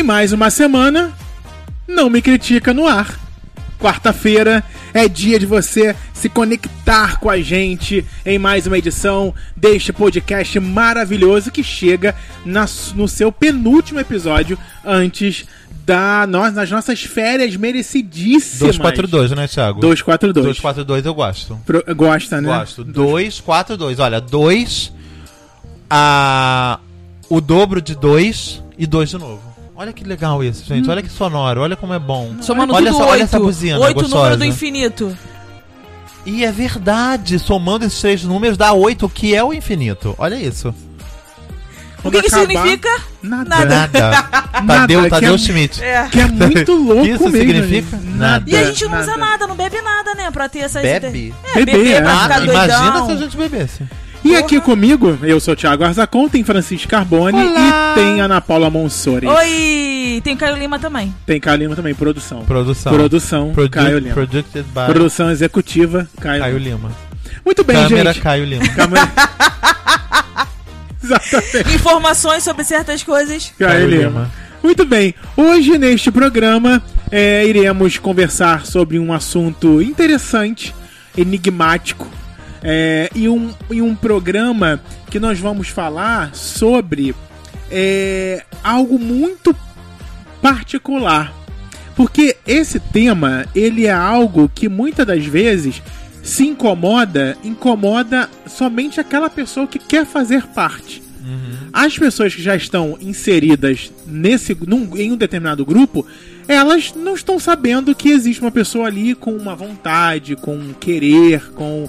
Em mais uma semana, não me critica no ar. Quarta-feira é dia de você se conectar com a gente em mais uma edição deste podcast maravilhoso que chega na- no seu penúltimo episódio antes da, nós, das nossas férias merecidíssimas. 242, né, Thiago? 242. 242 eu gosto. Pro- Gosta, né? Gosto. 242. Olha, 2 a o dobro de 2 e 2 de novo. Olha que legal isso, gente. Olha que sonoro, olha como é bom. Somando olha tudo essa, olha oito. essa buzina Oito gostosa. número do infinito. E é verdade, somando esses três números dá 8, que é o infinito. Olha isso. O Quando que, que acabar, significa? Nada. Nada. Nada. Nada, Tadeu, que Tadeu é- Schmidt. É. Que é muito louco Isso mesmo. significa gente. nada. E a gente não usa nada, não bebe nada, né? Pra ter essas Bebe? É, beber é. pra Ah, ficar imagina doidão. se a gente bebesse. E aqui comigo, eu sou o Thiago Arzacon, tem Francisco Carbone Olá. e tem Ana Paula Monsori. Oi! Tem Caio Lima também. Tem Caio Lima também, produção. Produção. Produção, Produ- Caio Lima. Produced by Produção executiva, Caio, Caio Lima. Lima. Muito bem, Câmera gente. Caio Lima. Câmera... Exatamente, Informações sobre certas coisas. Caio, Caio Lima. Lima. Muito bem, hoje neste programa é, iremos conversar sobre um assunto interessante, enigmático, é, e, um, e um programa que nós vamos falar sobre é, algo muito particular. Porque esse tema, ele é algo que muitas das vezes se incomoda, incomoda somente aquela pessoa que quer fazer parte. As pessoas que já estão inseridas nesse, num- em um determinado grupo, elas não estão sabendo que existe uma pessoa ali com uma vontade, com um querer, com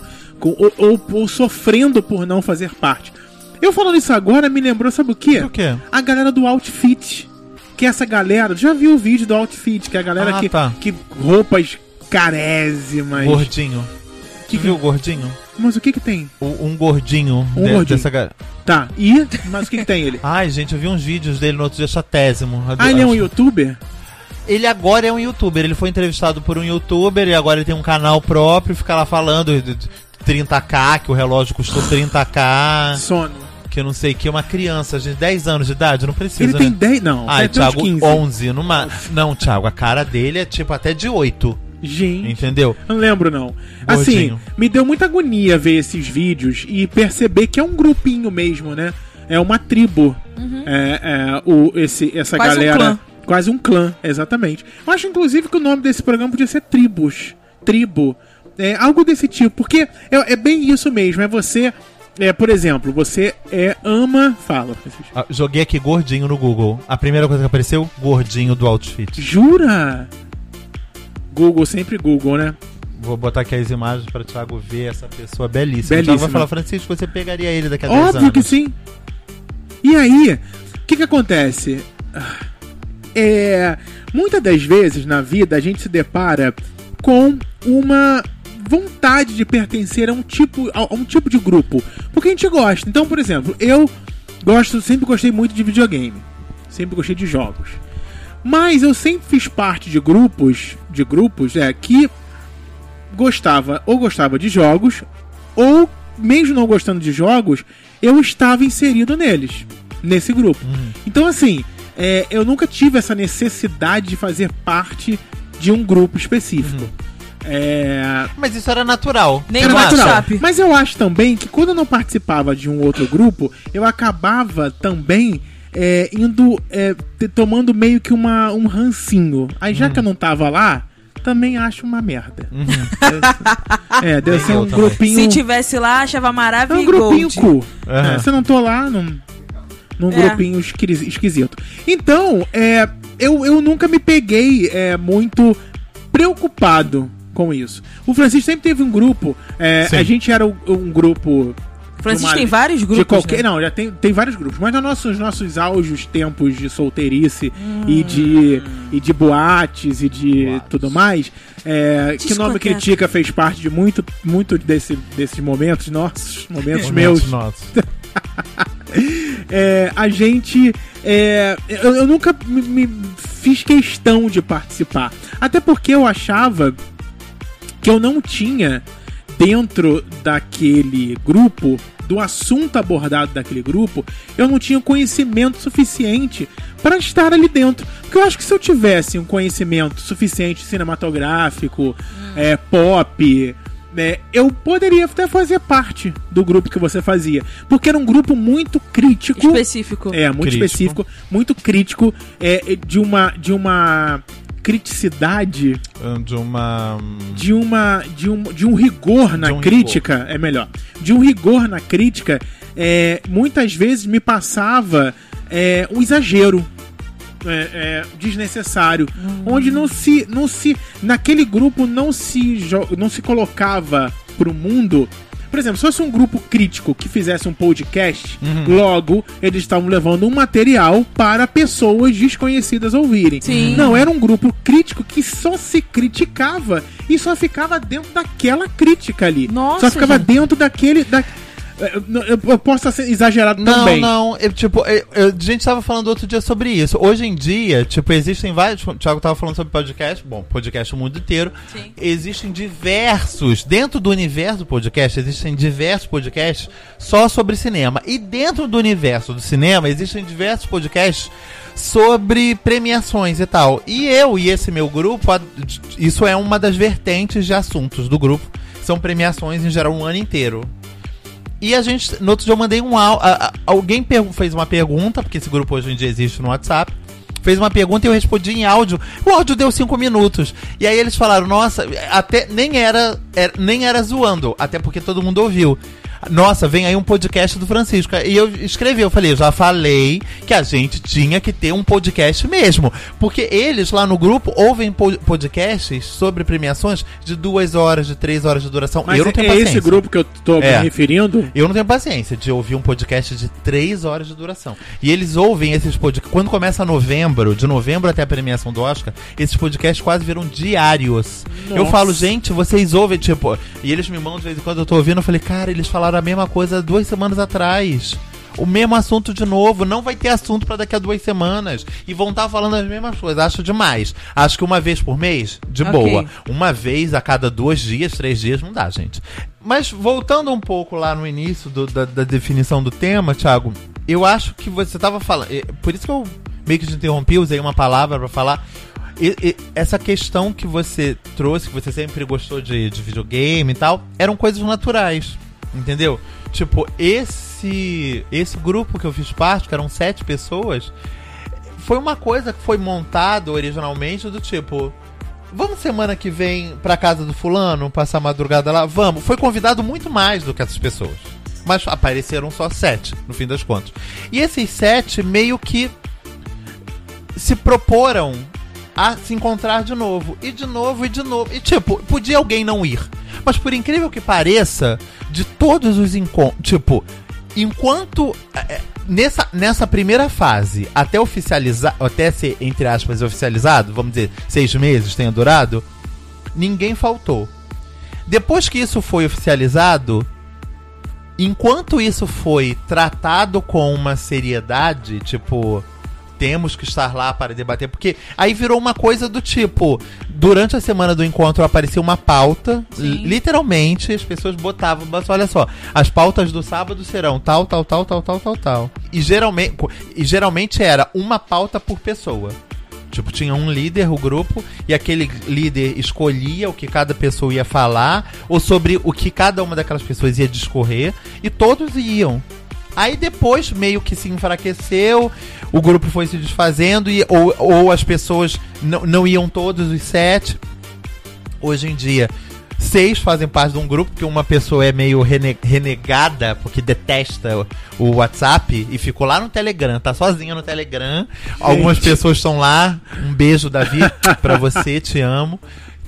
ou, ou- ou sofrendo por não fazer parte. Eu falando isso agora me lembrou, sabe o quê? O quê? A galera do Outfit. Que essa galera. Já viu o vídeo do Outfit? Que é a galera Ah, que, tá. que roupas carésimas. Gordinho. Que Tu viu o gordinho? Mas o que que tem? O- um gordinho. Um de- gordinho. Dessa galera. Tá. E? Mas o que que tem ele? Ai, gente, eu vi uns vídeos dele no outro dia chatésimo. Ah, ele é um youtuber? Ele agora é um youtuber. Ele foi entrevistado por um youtuber e agora ele tem um canal próprio. Fica lá falando 30k, que o relógio custou 30k. Sono. Que eu não sei, que é uma criança de 10 anos de idade, não precisa. Ele tem né? 10. Não, tem uns Thiago, 15. 11. Numa... Não, Thiago, a cara dele é tipo até de 8. Gente. Entendeu? Não lembro, não. Assim, Gordinho. me deu muita agonia ver esses vídeos e perceber que é um grupinho mesmo, né? É uma tribo. É, é, o, esse, essa Quase um galera. clã. Quase um clã, exatamente. Eu acho, inclusive, que o nome desse programa podia ser Tribos. Tribo. É, algo desse tipo. Porque é, é bem isso mesmo. É você. É, por exemplo, você é, ama. Fala, Francisco. Ah, Joguei aqui gordinho no Google. A primeira coisa que apareceu, gordinho do outfit. Jura? Google, sempre Google, né? Vou botar aqui as imagens para o Thiago ver essa pessoa belíssima. Belíssima. Thiago vai falar, Francisco, você pegaria ele daqui a 10 anos. Óbvio que sim. E aí, o que que acontece? É, muitas das vezes na vida a gente se depara com uma vontade de pertencer a um tipo a um tipo de grupo, porque a gente gosta. Então, por exemplo, eu gosto, sempre gostei muito de videogame, sempre gostei de jogos. Mas eu sempre fiz parte de grupos, de grupos, é, que gostava ou gostava de jogos ou mesmo não gostando de jogos, eu estava inserido neles, nesse grupo. Então, assim, é, eu nunca tive essa necessidade de fazer parte de um grupo específico. É, Mas isso era natural. Nem não acha? WhatsApp. mas eu acho também que quando eu não participava de um outro grupo, eu acabava também é, indo, é, te- tomando meio que uma, um rancinho. Aí já que eu não tava lá, também acho uma merda. É, deve Nem ser um também. grupinho. Se tivesse lá, achava É maravilhoso. um grupinho cu. Aham. É, se eu não tô lá, num, num É. grupinho esquisi- esquisito. Então, é, eu, eu nunca me peguei é, muito preocupado com isso. O Francisco sempre teve um grupo. é, a gente era um, um grupo. Francisco uma- tem vários grupos. de qualquer, né? Não, já tem, tem vários grupos. Mas nos nossos, nossos auges tempos de solteirice e, de, e de boates e de Boates. tudo mais, é, que o Nome. Critica fez parte de muito, muito desse, desses momentos, nossos momentos Momentos meus. nossos. É, a gente. é, eu, eu nunca me, me fiz questão de participar. Até porque eu achava que eu não tinha, dentro daquele grupo do assunto abordado daquele grupo, eu não tinha conhecimento suficiente para estar ali dentro. Porque eu acho que se eu tivesse um conhecimento suficiente cinematográfico, é, pop, né, eu poderia até fazer parte do grupo que você fazia. Porque era um grupo muito crítico. Específico. É, muito Crítico. específico, muito crítico, é, de uma de uma criticidade, De uma. de uma de um, de um rigor na De um crítica, é melhor. De um rigor na crítica, é, muitas vezes me passava é, um exagero. é, é, desnecessário, onde não se, não se, naquele grupo não se, não se colocava pro mundo. Por exemplo, se fosse um grupo crítico que fizesse um podcast, logo eles estavam levando um material para pessoas desconhecidas ouvirem. Sim. Não, era um grupo crítico que só se criticava e só ficava dentro daquela crítica ali. Nossa, só ficava gente. dentro daquele. Da... Eu, eu- eu posso ser exagerado Não, também. não, eu, tipo, eu- eu- a gente tava falando outro dia sobre isso. Hoje em dia, tipo, existem vários. O Thiago tava falando sobre podcast, bom, podcast o mundo inteiro. Sim. Existem diversos, dentro do universo do podcast, existem diversos podcasts só sobre cinema. E dentro do universo do cinema, existem diversos podcasts sobre premiações e tal. E eu e esse meu grupo, isso é uma das vertentes de assuntos do grupo. São premiações em geral um ano inteiro. E a gente, no outro dia eu mandei um áudio. Alguém fez uma pergunta, porque esse grupo hoje em dia existe no WhatsApp. Fez uma pergunta e eu respondi em áudio. O áudio deu cinco minutos. E aí eles falaram, nossa, até nem era, era- nem era zoando, até porque todo mundo ouviu. Nossa, vem aí um podcast do Francisco. E eu escrevi, eu falei, eu já falei que a gente tinha que ter um podcast mesmo. Porque eles lá no grupo ouvem po- podcasts sobre premiações de duas horas, de três horas de duração. Mas eu não é tenho esse paciência. grupo que eu tô É. me referindo. Eu não tenho paciência de ouvir um podcast de 3 horas de duração. E eles ouvem esses podcasts. Quando começa novembro, de novembro até a premiação do Oscar, esses podcasts quase viram diários. Eu Nossa. falo, gente, vocês ouvem, tipo. E eles me mandam de vez em quando eu tô ouvindo. Eu falei, cara, eles falaram a mesma coisa duas semanas atrás. O mesmo assunto de novo, não vai ter assunto pra daqui a duas semanas. E vão estar falando as mesmas coisas. Acho demais. Acho que uma vez por mês, de Ok. boa. Uma vez a cada dois dias, três dias, não dá, gente. Mas voltando um pouco lá no início do- da, da definição do tema, Thiago, eu acho que você tava falando. eh, Por isso que eu meio que te interrompi, usei uma palavra pra falar. E- e- essa questão que você trouxe, que você sempre gostou de, de videogame e tal, eram coisas naturais. Entendeu? Tipo, esse esse grupo que eu fiz parte, que eram sete pessoas, foi uma coisa que foi montado originalmente do tipo. Vamos semana que vem pra casa do fulano, passar a madrugada lá? Vamos. Foi convidado muito mais do que essas pessoas. Mas apareceram só sete, no fim das contas. E esses sete meio que se proporam a se encontrar de novo. E de novo, e de novo. E tipo, podia alguém não ir. Mas por incrível que pareça, de todos os encontros. Tipo, enquanto. é, Nessa, nessa primeira fase, até oficializar, até ser, entre aspas, oficializado, vamos dizer, seis meses tenha durado, ninguém faltou. Depois que isso foi oficializado, enquanto isso foi tratado com uma seriedade, tipo, temos que estar lá para debater, porque aí virou uma coisa do tipo, durante a semana do encontro apareceu uma pauta, literalmente as pessoas botavam, mas olha só, as pautas do sábado serão tal, tal, tal, tal, tal, tal, tal. E geralmente, e geralmente era uma pauta por pessoa. Tipo, tinha um líder, o grupo, e aquele líder escolhia o que cada pessoa ia falar, ou sobre o que cada uma daquelas pessoas ia discorrer, e todos iam. Aí depois meio que se enfraqueceu, o grupo foi se desfazendo, e, ou, ou as pessoas não, não iam todos os sete. Hoje em dia, seis fazem parte de um grupo, que uma pessoa é meio rene- renegada, porque detesta o- o WhatsApp, e ficou lá no Telegram, tá sozinha no Telegram. Algumas pessoas estão lá. Um beijo, Davi, pra você, te amo.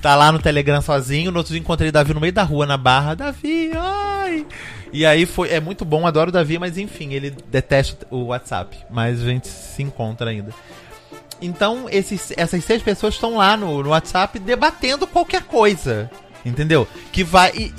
Tá lá no Telegram sozinho. No outro dia encontrei Davi no meio da rua, na barra. Davi, ai! E aí foi. É muito bom, adoro o Davi, mas enfim, ele detesta o WhatsApp. Mas a gente se encontra ainda. Então, esses, essas seis pessoas estão lá no, no WhatsApp debatendo qualquer coisa. Entendeu? Que vai. e-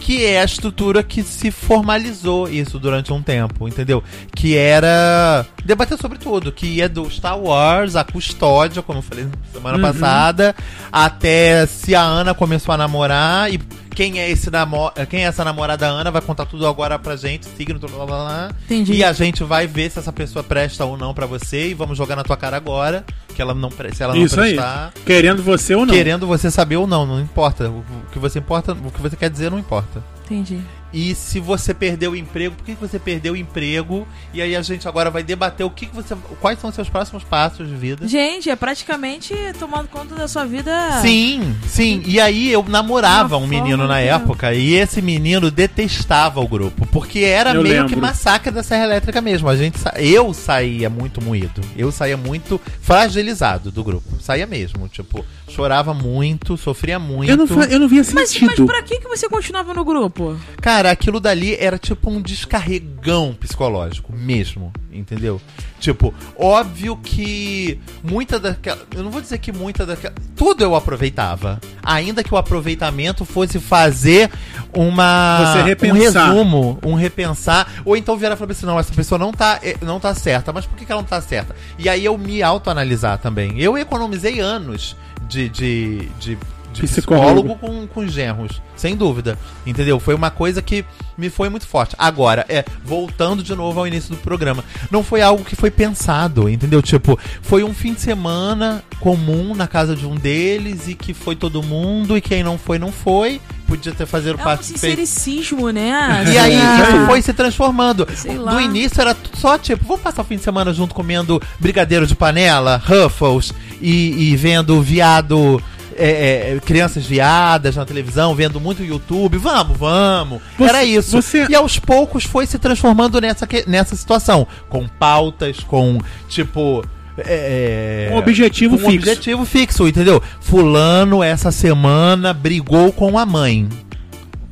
que é a estrutura que se formalizou isso durante um tempo, entendeu? Que era debater sobre tudo, que ia do Star Wars, a custódia, como eu falei semana passada, até se a Ana começou a namorar e quem é esse namo quem é essa namorada Ana, vai contar tudo agora pra gente, signo, blá, blá, blá. Entendi. E a gente vai ver se essa pessoa presta ou não pra você e vamos jogar na tua cara agora, que ela não pre- se ela não Isso aí. prestar, Querendo você ou não. querendo você saber ou não, não importa. O o que você importa, o que você quer dizer não importa. Entendi. E se você perdeu o emprego, por que você perdeu o emprego? E aí a gente agora vai debater o que, que você. Quais são os seus próximos passos de vida. Gente, é praticamente tomando conta da sua vida. Sim, sim. E aí eu namorava Uma um menino na época e esse menino detestava o grupo, porque era Eu meio lembro. que massacre da Serra Elétrica mesmo. A gente sa- eu saía muito moído. Eu saía muito fragilizado do grupo. Saía mesmo, tipo, chorava muito, sofria muito. Eu não, fa- eu não via Mas, mas sentido. pra que, que você continuava no grupo? Cara, aquilo dali era tipo um descarregão psicológico mesmo, entendeu? Tipo, óbvio que muita daquela. Eu não vou dizer que muita daquela. Tudo eu aproveitava. Ainda que o aproveitamento fosse fazer uma. Você repensar. Um resumo, um repensar. Ou então virar e falar assim: não, essa pessoa não tá, eh, não tá certa. Mas por que, que ela não tá certa? E aí eu me autoanalisar também. Eu economizei anos de. de, de de Psicólogo. psicólogo com, com genros, sem dúvida. Entendeu? Foi uma coisa que me foi muito forte. Agora, é, voltando de novo ao início do programa, não foi algo que foi pensado, entendeu? Tipo, foi um fim de semana comum na casa de um deles e que foi todo mundo e quem não foi, não foi. Podia ter fazer É um parte sincericismo, né? e aí Ah, isso foi se transformando. Sei No lá. início era só tipo, vamos passar o fim de semana junto comendo brigadeiro de panela, Ruffles e, e vendo viado. É, é, crianças viadas na televisão, vendo muito YouTube, vamos, vamos. Você- Era isso. você- E aos poucos foi se transformando nessa, nessa situação. Com pautas, com tipo. é, Um objetivo com um fixo. objetivo fixo, entendeu? Fulano essa semana brigou com a mãe.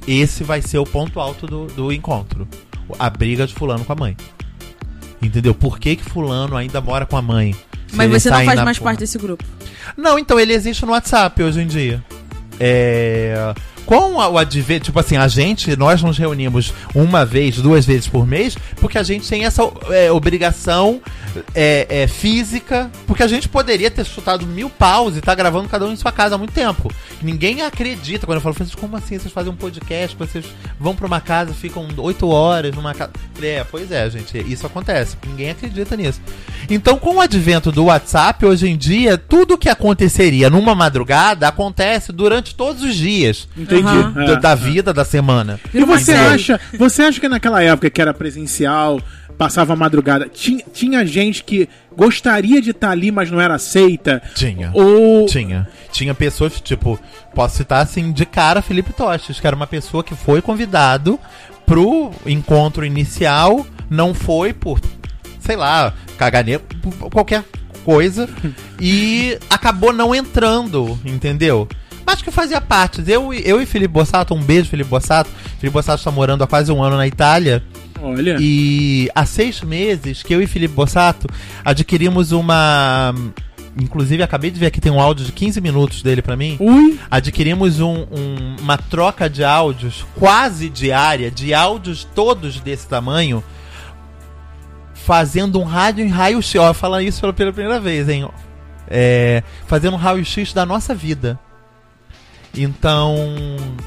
Esse vai ser o ponto alto do, do encontro. A briga de fulano com a mãe. Entendeu? Por que, que fulano ainda mora com a mãe? Mas você não sai faz mais porra- parte desse grupo. Não, então ele existe no WhatsApp hoje em dia. É. Com o advento, tipo assim, a gente, nós nos reunimos uma vez, duas vezes por mês, porque a gente tem essa é, obrigação é, é, física, porque a gente poderia ter chutado mil paus e tá gravando cada um em sua casa há muito tempo. Ninguém acredita quando eu falo, Francisco, como assim? Vocês fazem um podcast, vocês vão pra uma casa, ficam oito horas numa casa. É, pois é, gente, isso acontece. Ninguém acredita nisso. Então, com o advento do WhatsApp, hoje em dia, tudo que aconteceria numa madrugada acontece durante todos os dias Entendi. É, da, da vida da semana. E você Entendeu? acha, você acha que naquela época que era presencial, passava a madrugada, tinha, tinha gente que gostaria de estar ali, mas não era aceita? Tinha. Ou Tinha. Tinha pessoas, tipo, posso citar assim, de cara Felipe Tostes, que era uma pessoa que foi convidado pro encontro inicial, não foi por, sei lá, caganeiro, por qualquer coisa, e acabou não entrando, entendeu? Mas que fazia parte. Eu, e- eu e Felipe Bossato, um beijo, Felipe Bossato. Felipe Bossato está morando há quase um ano na Itália. olha, E há seis meses que eu e Felipe Bossato adquirimos uma. Inclusive, acabei de ver aqui, tem um áudio de 15 minutos dele pra mim. ui, Adquirimos um- um- uma troca de áudios quase diária, de áudios todos desse tamanho, fazendo um rádio em raio-x. Ó, falando isso pela, pela primeira vez, hein? É, fazendo um raio-x da nossa vida. Então,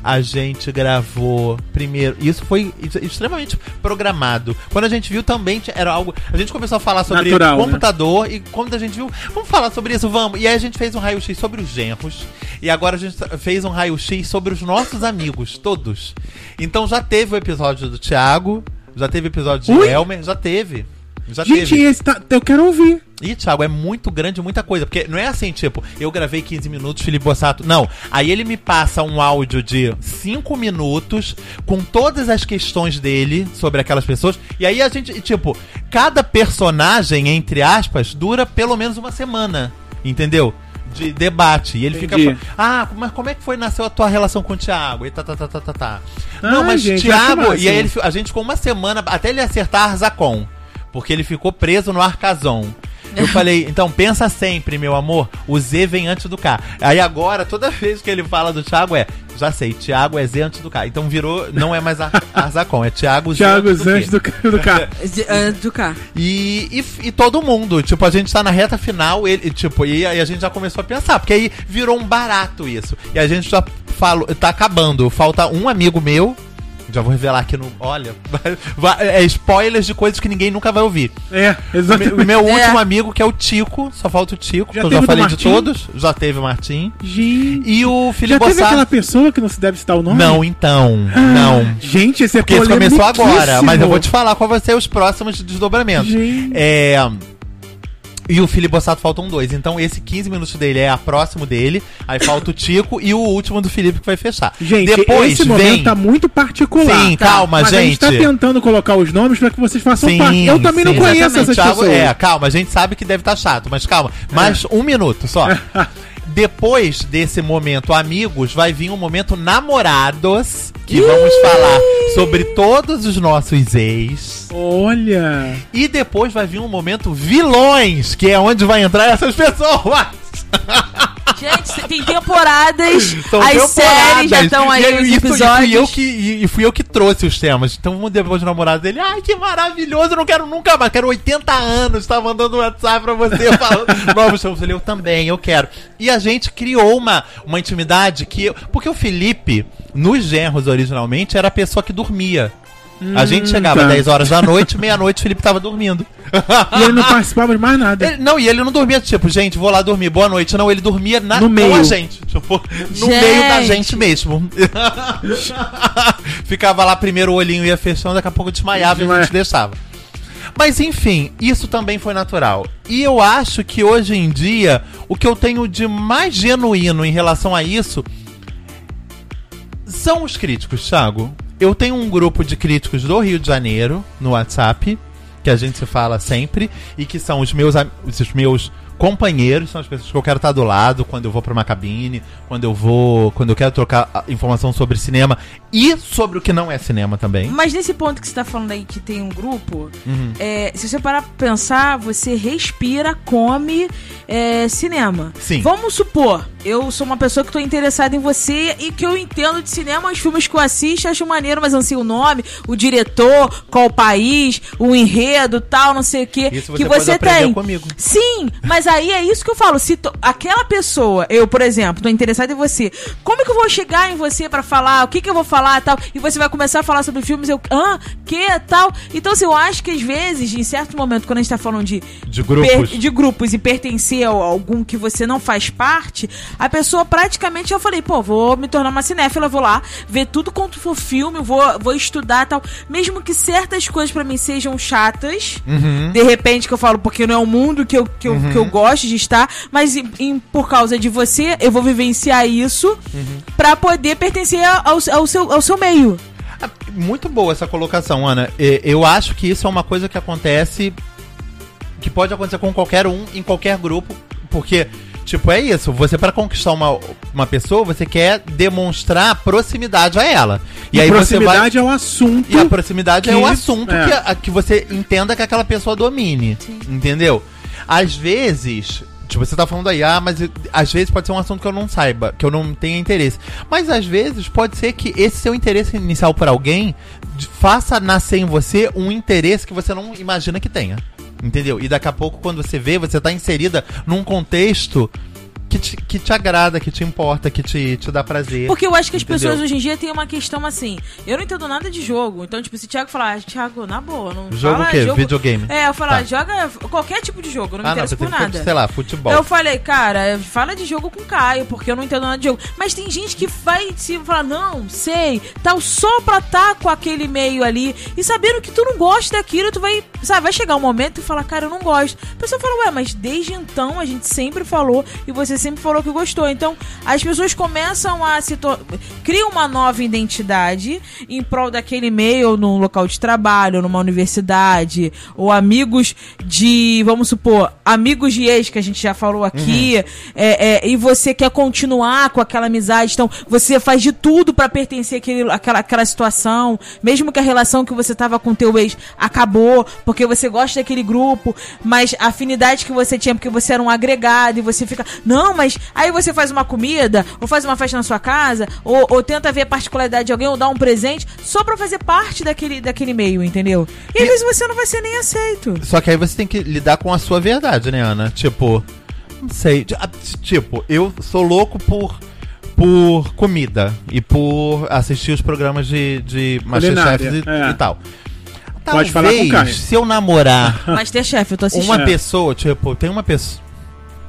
a gente gravou primeiro. Isso foi ex- extremamente programado. Quando a gente viu também era algo. A gente começou a falar sobre Natural, né? computador e quando a gente viu, vamos falar sobre isso, vamos. E aí a gente fez um raio-x sobre os genros. E agora a gente fez um raio-x sobre os nossos amigos, todos. Então já teve o episódio do Thiago, já teve o episódio de Ui! Elmer, já teve. Já gente, teve. esse tá, eu quero ouvir. Ih, Thiago, é muito grande, muita coisa. Porque não é assim, tipo, eu gravei 15 minutos, Felipe Bossato. Não. Aí ele me passa um áudio de 5 minutos com todas as questões dele sobre aquelas pessoas. E aí a gente, tipo, cada personagem, entre aspas, dura pelo menos uma semana. Entendeu? De debate. E ele Entendi. fica. Ah, mas como é que foi nasceu a tua relação com o Thiago? E tá, tá, tá, tá, tá, tá. Ah, não, mas gente, Thiago. E aí máximo. ele, a gente ficou uma semana até ele acertar Arzacon. Porque ele ficou preso no Arcazon. Eu falei, então pensa sempre, meu amor, o Z vem antes do K. Aí agora, toda vez que ele fala do Thiago é, já sei, Thiago é Z antes do K. Então virou, não é mais Ar- Arzacon, é Thiago Z Thiago antes do Zantes Q. do, ca- do. De- ah, do cá. E, e, e todo mundo, tipo, a gente tá na reta final, ele, tipo, e aí a gente já começou a pensar, porque aí virou um barato isso. E a gente já falou, tá acabando, falta um amigo meu, já vou revelar aqui no. Olha, é spoilers de coisas que ninguém nunca vai ouvir. É, O exatamente. meu É. último amigo, que é o Tico, só falta o Tico, Já que eu já falei de todos, já teve o Martim. Gente. E o Já Felipe teve aquela Bossar. pessoa que não se deve citar o nome? Não, então, não. Gente, esse é Porque isso começou agora, mas eu vou te falar qual vai ser os próximos desdobramentos. Gente. É. E o Felipe Bossato faltam dois. Então esse 15 minutos dele é a próximo dele. Aí falta o Tico e o último do Felipe que vai fechar. Gente, Depois esse vem. momento tá muito particular. Sim, Tá, calma, mas a gente gente. tá tentando colocar os nomes pra que vocês façam Sim, parte. Eu também não sim, conheço exatamente. essas Thiago, pessoas. é, calma, a gente sabe que deve estar chato, mas calma. Mais um minuto só. Depois desse momento amigos, vai vir um momento namorados, que vamos falar sobre todos os nossos ex. Olha. E depois vai vir um momento vilões, que é onde vai entrar essas pessoas. Gente, tem temporadas, São as temporadas. séries já estão aí e, nos e, fui- e fui episódios. eu que, e, e fui eu que trouxe os temas. Então, depois do namorado dele, ai, que maravilhoso, eu não quero nunca mais, quero 80 anos, tá mandando um WhatsApp pra você falando novos shows. Eu falei, eu também, eu quero. E a gente criou uma, uma intimidade que. Porque o Felipe, nos genros originalmente, era a pessoa que dormia. A gente chegava tá. 10 horas da noite, meia-noite o Felipe tava dormindo. E ele não participava de mais nada. Ele- não, e ele não dormia, tipo, gente, vou lá dormir, boa noite. Não, ele dormia na, No com meio. a gente. Tipo, no Gente. meio da gente mesmo. Ficava lá, primeiro o olhinho ia fechando, daqui a pouco desmaiava e a Desmaia. gente deixava. Mas enfim, isso também foi natural. E eu acho que hoje em dia, o que eu tenho de mais genuíno em relação a isso são os críticos, Thiago. Eu tenho um grupo de críticos do Rio de Janeiro no WhatsApp, que a gente fala sempre, e que são os meus, os meus companheiros, são as pessoas que eu quero estar do lado quando eu vou pra uma cabine, quando eu vou, quando eu quero trocar ah, informação sobre cinema e sobre o que não é cinema também. Mas nesse ponto que você tá falando aí que tem um grupo, Uhum. é, se você parar pra pensar, você respira, come é, cinema. Sim. Vamos supor, eu sou uma pessoa que tô interessada em você e que eu entendo de cinema, os filmes que eu assisto, acho maneiro, mas não sei o nome, o diretor, qual país, o enredo, tal, não sei o quê. Isso que você pode você tem. comigo. Sim, mas aí é isso que eu falo. Se to- aquela pessoa, eu, por exemplo, tô interessada em você, como é que eu vou chegar em você pra falar? O que que eu vou falar tal? E você vai começar a falar sobre filmes, eu, ah, que tal? Então, assim, eu acho que às vezes, em certo momento, quando a gente tá falando de De grupos. per- de grupos e pertencer a algum que você não faz parte, a pessoa praticamente eu falei, pô, vou me tornar uma cinéfila, vou lá ver tudo quanto for filme, vou, vou estudar tal. Mesmo que certas coisas pra mim sejam chatas, Uhum. de repente que eu falo, porque não é o mundo que eu, que eu, que eu gosto de estar, mas em- em- por causa de você, eu vou vivenciar isso Uhum. pra poder pertencer ao, ao, seu, ao seu meio. Ah, Muito boa essa colocação, Ana. E- Eu acho que isso é uma coisa que acontece. que pode acontecer com qualquer um, em qualquer grupo. Porque, tipo, é isso. Você, para conquistar uma, uma pessoa, você quer demonstrar proximidade a ela. E, E aí você vai. proximidade é o assunto. E a proximidade é que- o assunto é. que, a- que você entenda que aquela pessoa domine. Entendeu? Às vezes. Tipo, você tá falando aí, ah, mas às vezes pode ser um assunto que eu não saiba, que eu não tenha interesse. Mas às vezes pode ser que esse seu interesse inicial por alguém faça nascer em você um interesse que você não imagina que tenha. Entendeu? E daqui a pouco, quando você vê, você tá inserida num contexto que te, que te agrada, que te importa, que te, te dá prazer. Porque eu acho que as Entendeu? pessoas hoje em dia têm uma questão assim. Eu não entendo nada de jogo. Então, tipo, se o Thiago falar, ah, Thiago, na boa, não Jogo fala o quê? jogo- Videogame? É, eu falar, Tá. joga qualquer tipo de jogo, eu não me ah, não, por nada. sei lá, futebol. Eu falei, cara, fala de jogo com o Caio, porque eu não entendo nada de jogo. Mas tem gente que vai se falar, não, sei, tal, só pra tá com aquele meio ali. E sabendo que tu não gosta daquilo, tu vai, sabe, vai chegar um momento e falar, cara, eu não gosto. A pessoa fala, ué, mas desde então a gente sempre falou e você sempre falou que gostou. Então, as pessoas começam a se criam uma nova identidade em prol daquele meio, ou num local de trabalho, numa universidade, ou amigos de, vamos supor, amigos de ex que a gente já falou aqui, é, é, e você quer continuar com aquela amizade, então você faz de tudo pra pertencer àquele, àquela, àquela situação, mesmo que a relação que você tava com teu ex acabou, porque você gosta daquele grupo, mas a afinidade que você tinha porque você era um agregado e você fica, não, mas aí você faz uma comida, ou faz uma festa na sua casa, ou, ou tenta ver a particularidade de alguém, ou dar um presente, só pra fazer parte daquele, daquele meio, entendeu? E às vezes você não vai ser nem aceito. Só que aí você tem que lidar com a sua verdade, né, Ana? Tipo, não sei. ah, Tipo, eu sou louco por. Por comida e por assistir os programas de, de Masterchef e, é. e tal. Pode falar com se eu namorar Masterchef, eu tô assistindo. uma É. pessoa, tipo, tem uma pessoa.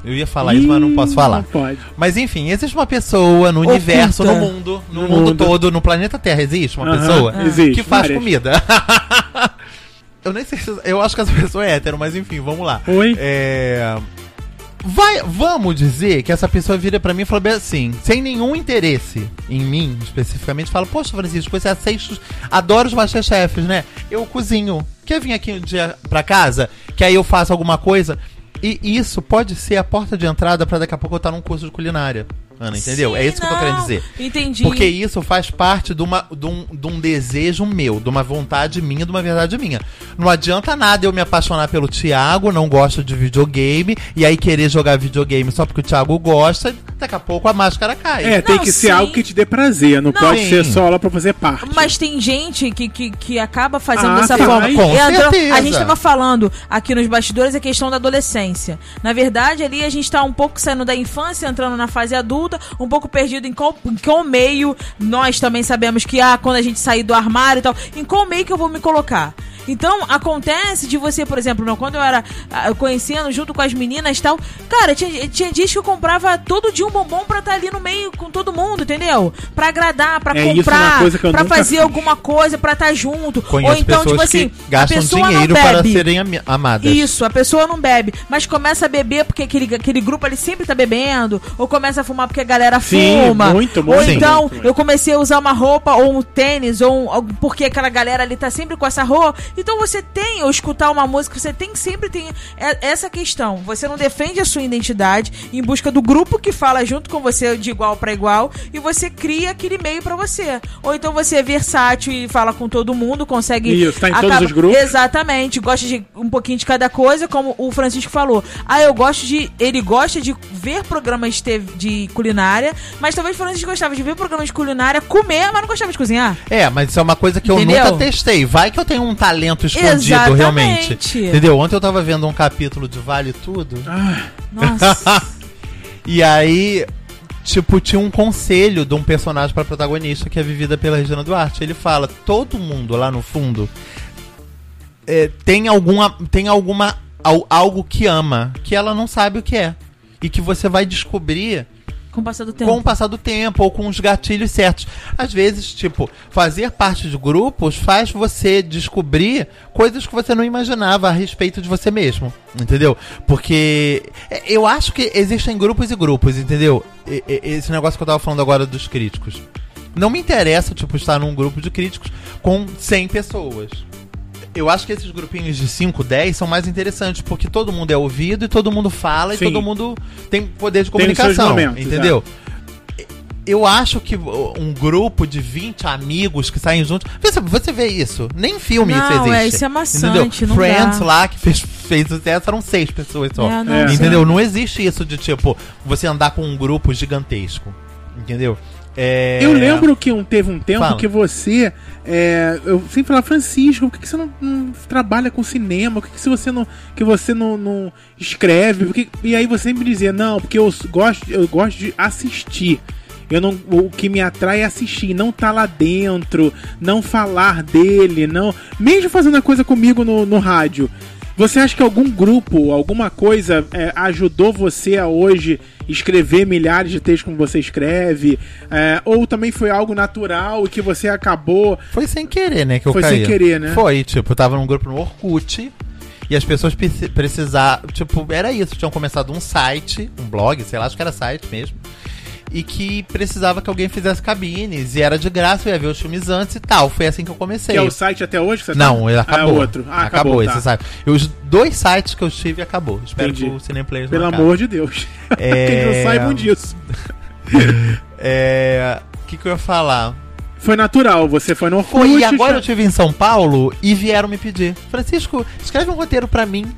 Eu ia falar isso, mas não posso falar. Não pode. Mas enfim, existe uma pessoa no Oculta. universo, no mundo, no, No mundo, mundo. todo, no planeta Terra, existe uma Aham, pessoa existe, que faz várias. comida. eu nem sei se. Eu acho que essa pessoa é hétero, mas enfim, vamos lá. Oi? É. Vai, vamos dizer que essa pessoa vira pra mim e fala bem assim, sem nenhum interesse em mim, especificamente, fala, poxa, Francisco, você assiste, adora os Masterchefs, né? Eu cozinho. Quer vir aqui um dia pra casa? Que aí eu faço alguma coisa? E isso pode ser a porta de entrada pra daqui a pouco eu estar num curso de culinária. Ana, entendeu? Sim, é isso que eu tô querendo dizer. Entendi. Porque isso faz parte de, uma, de, um, de um desejo meu, de uma vontade minha, de uma verdade minha. Não adianta nada eu me apaixonar pelo Thiago, não gosto de videogame, e aí querer jogar videogame só porque o Thiago gosta, daqui a pouco a máscara cai. É, tem Não, que ser sim. algo que te dê prazer, não, Não. pode Sim. ser só lá pra fazer parte. Mas tem gente que, que, que acaba fazendo Ah, dessa tem, forma. com Entra- certeza. a gente tava falando aqui nos bastidores a questão da adolescência. Na verdade, ali a gente tá um pouco saindo da infância, entrando na fase adulta, um pouco perdido em qual, em qual meio. Nós também sabemos que, ah, quando a gente sair do armário e tal, em qual meio que eu vou me colocar. Então, acontece de você, por exemplo, não, quando eu era ah, conhecendo junto com as meninas e tal, cara, tinha, tinha dias que eu comprava todo dia um bombom pra estar ali no meio com todo mundo, entendeu? Pra agradar, pra É, isso é comprar, coisa que eu pra fazer fiz. alguma coisa, pra estar junto. Conheço Ou então, pessoas tipo assim, que gastam a pessoa dinheiro não para bebe. serem amadas. Isso, a pessoa não bebe, mas começa a beber porque aquele, aquele grupo ali sempre tá bebendo, ou começa a fumar porque a galera Sim, fuma. muito, ou muito, então, muito. eu comecei a usar uma roupa ou um tênis, ou um, porque aquela galera ali tá sempre com essa roupa. Então você tem, ou escutar uma música, você tem sempre tem essa questão. Você não defende a sua identidade em busca do grupo que fala junto com você de igual para igual e você cria aquele meio pra você. Ou então você é versátil e fala com todo mundo, consegue Isso, tá em todos os grupos. Exatamente, gosta de um pouquinho de cada coisa, como o Francisco falou. Ah, eu gosto de. Ele gosta de ver programas de, TV de culinária, mas talvez o Francisco gostava de ver programas de culinária, comer, mas não gostava de cozinhar. É, mas isso é uma coisa que eu Entendeu? nunca testei. Vai que eu tenho um talento escondido, Exatamente. realmente. Entendeu? Ontem eu tava vendo um capítulo de Vale Tudo. Ah, Nossa. E aí, tipo, tinha um conselho de um personagem pra protagonista que é vivida pela Regina Duarte. Ele fala: todo mundo lá no fundo é, tem alguma. Tem alguma. al- algo que ama, que ela não sabe o que é. E que você vai descobrir com o passar do tempo. com o passar do tempo ou com os gatilhos certos. Às vezes, tipo, fazer parte de grupos faz você descobrir coisas que você não imaginava a respeito de você mesmo, entendeu? Porque é, eu acho que existem grupos e grupos, entendeu? Esse negócio que eu tava falando agora dos críticos. Não me interessa, tipo, estar num grupo de críticos com 100 pessoas. Eu acho que esses grupinhos de 5, 10 são mais interessantes, porque todo mundo é ouvido e todo mundo fala Sim. e todo mundo tem poder de comunicação. momentos, entendeu? Eu acho que um grupo de 20 amigos que saem juntos. Você, você vê isso? Nem em filme Não, isso existe. é, isso é maçante, entendeu? não Friends dá. lá que fez, fez sucesso eram seis pessoas só. É, não, É. Entendeu? Não existe isso de tipo, você andar com um grupo gigantesco. Entendeu? É... Eu lembro que um, teve um tempo Fala. que você. é, eu sempre falava, Francisco, por que, que você não, não trabalha com cinema? Por que, que se você não. que você não, não escreve? Que- e aí você sempre dizia, não, porque eu gosto, eu gosto de assistir. Eu não, o que me atrai é assistir, não tá lá dentro, não falar dele, não. Mesmo fazendo a coisa comigo no, no rádio. Você acha que algum grupo, alguma coisa é, ajudou você a hoje escrever milhares de textos como você escreve? É, ou também foi algo natural e que você acabou. Foi sem querer, né? Que eu Foi caí. sem querer, né? Foi, tipo, eu tava num grupo no Orkut. E as pessoas preci- precisavam. Tipo, era isso. Tinham começado um site, um blog, sei lá, acho que era site mesmo. E que precisava que alguém fizesse cabines. E era de graça, eu ia ver os filmes antes e tal. Foi assim que eu comecei. Que é o site até hoje você Não, tá? ele acabou. Ah, é outro. Ah, acabou, acabou, esse tá. site. E os dois sites que eu tive acabou. Espero Entendi. que o Cineplayers Pelo não acabe. amor de Deus. É... que eles não saibam disso. É. O que, que eu ia falar? Foi natural, você foi no Orkut. Foi, e agora já- eu estive em São Paulo e vieram me pedir. Francisco, escreve um roteiro pra mim.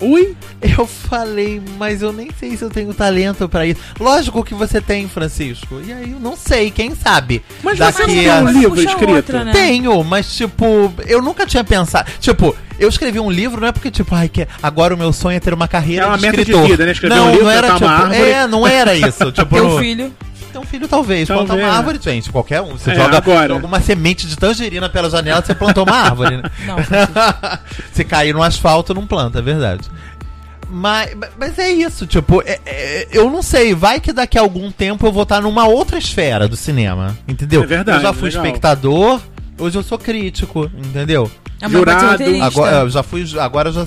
Ui, Eu falei, mas eu nem sei se eu tenho talento pra isso. Lógico que você tem, Francisco. E aí eu não sei, quem sabe. mas Daqui você não tem a- um livro Puxa escrito? outra, né? Tenho, mas tipo, eu nunca tinha pensado. Tipo, eu escrevi um livro, não é porque, tipo, ai, que agora o meu sonho é ter uma carreira É uma de meta de vida, né? Escrever não, um livro, não era plantar tipo. É, não era isso. Tipo, Teu no- filho. Ter um filho, talvez. Talvez. Plantar uma árvore, gente. Qualquer um. Você É, joga, agora. joga uma semente de tangerina pela janela, você plantou uma árvore, né? Não, Se cair no asfalto, não planta, é verdade. Mas, mas é isso, tipo, é- é- eu não sei, vai que daqui a algum tempo eu vou estar numa outra esfera do cinema, entendeu? É verdade, Eu já fui legal. espectador, hoje eu sou crítico, entendeu? Ser Jurado. Agora eu já fui, agora eu já,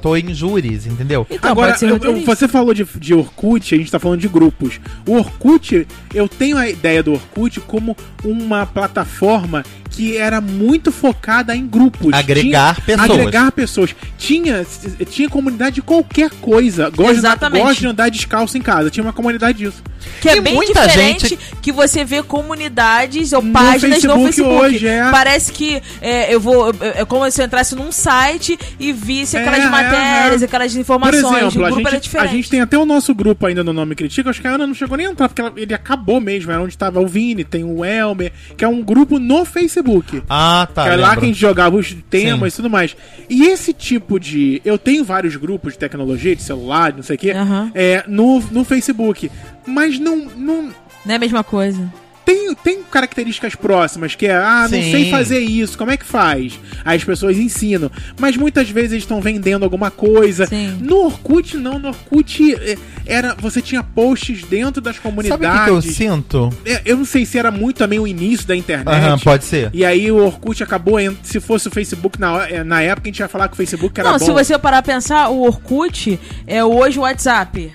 tô em júris, entendeu? Então, Agora, eu- eu- você falou de, de Orkut, a gente tá falando de grupos. O Orkut, eu tenho a ideia do Orkut como uma plataforma que era muito focada em grupos. Agregar Tinha- pessoas. Agregar pessoas. Tinha, tinha comunidade de qualquer coisa. Gosto, de andar, Exatamente. gosto de andar descalço em casa. Tinha uma comunidade disso. Que é E bem muita diferente gente- que você vê comunidades ou No páginas no Facebook Facebook. hoje, é. Parece que é, eu vou. É é como se eu entrasse num site e visse É, aquelas é, matérias, é. aquelas Por informações. exemplo, o a gente, a gente tem até o nosso grupo ainda no Nome Critica. Acho que a Ana não chegou nem a entrar, porque ela- ele acabou mesmo. Era onde tava o Vini, tem o Elmer, que é um grupo no Facebook. Ah, tá. que é lá que a gente jogava os temas Sim. e tudo mais. E esse tipo de. Eu tenho vários grupos de tecnologia, de celular, de não sei o quê, Aham. é, no, no Facebook. Mas não, não. Não é a mesma coisa. Tem, tem características próximas, que é, ah, não Sim. sei fazer isso, como é que faz? Aí as pessoas ensinam. Mas muitas vezes eles estão vendendo alguma coisa. Sim. No Orkut, não. No Orkut, é, era, você tinha posts dentro das Sabe o comunidades. que, que eu sinto? É, eu não sei se era muito também o início da internet. Aham, pode ser. E aí o Orkut acabou, se fosse o Facebook na, é, na época, a gente ia falar que o Facebook era não, bom. se você parar pra pensar, o Orkut é hoje o WhatsApp.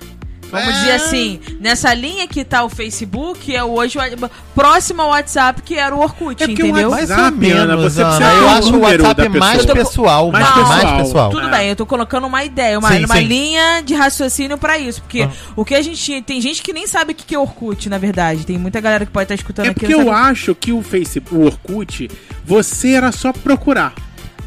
Vamos É. dizer assim, nessa linha que tá o Facebook, é hoje próximo ao WhatsApp, que era o Orkut, É porque o entendeu? WhatsApp- WhatsApp, Ana, menos, você Ana. precisa Eu acho o WhatsApp mais pessoa. pessoal. Mais Mais, pessoal. pessoal. Tudo É. bem, eu tô colocando uma ideia, uma, Sim, uma sim. linha de raciocínio pra isso. Porque Ah. o que a gente. Tem gente que nem sabe o que é Orkut, na verdade. Tem muita galera que pode estar escutando É aqui. porque eu sabe- acho que o Facebook, o Orkut, você era só procurar.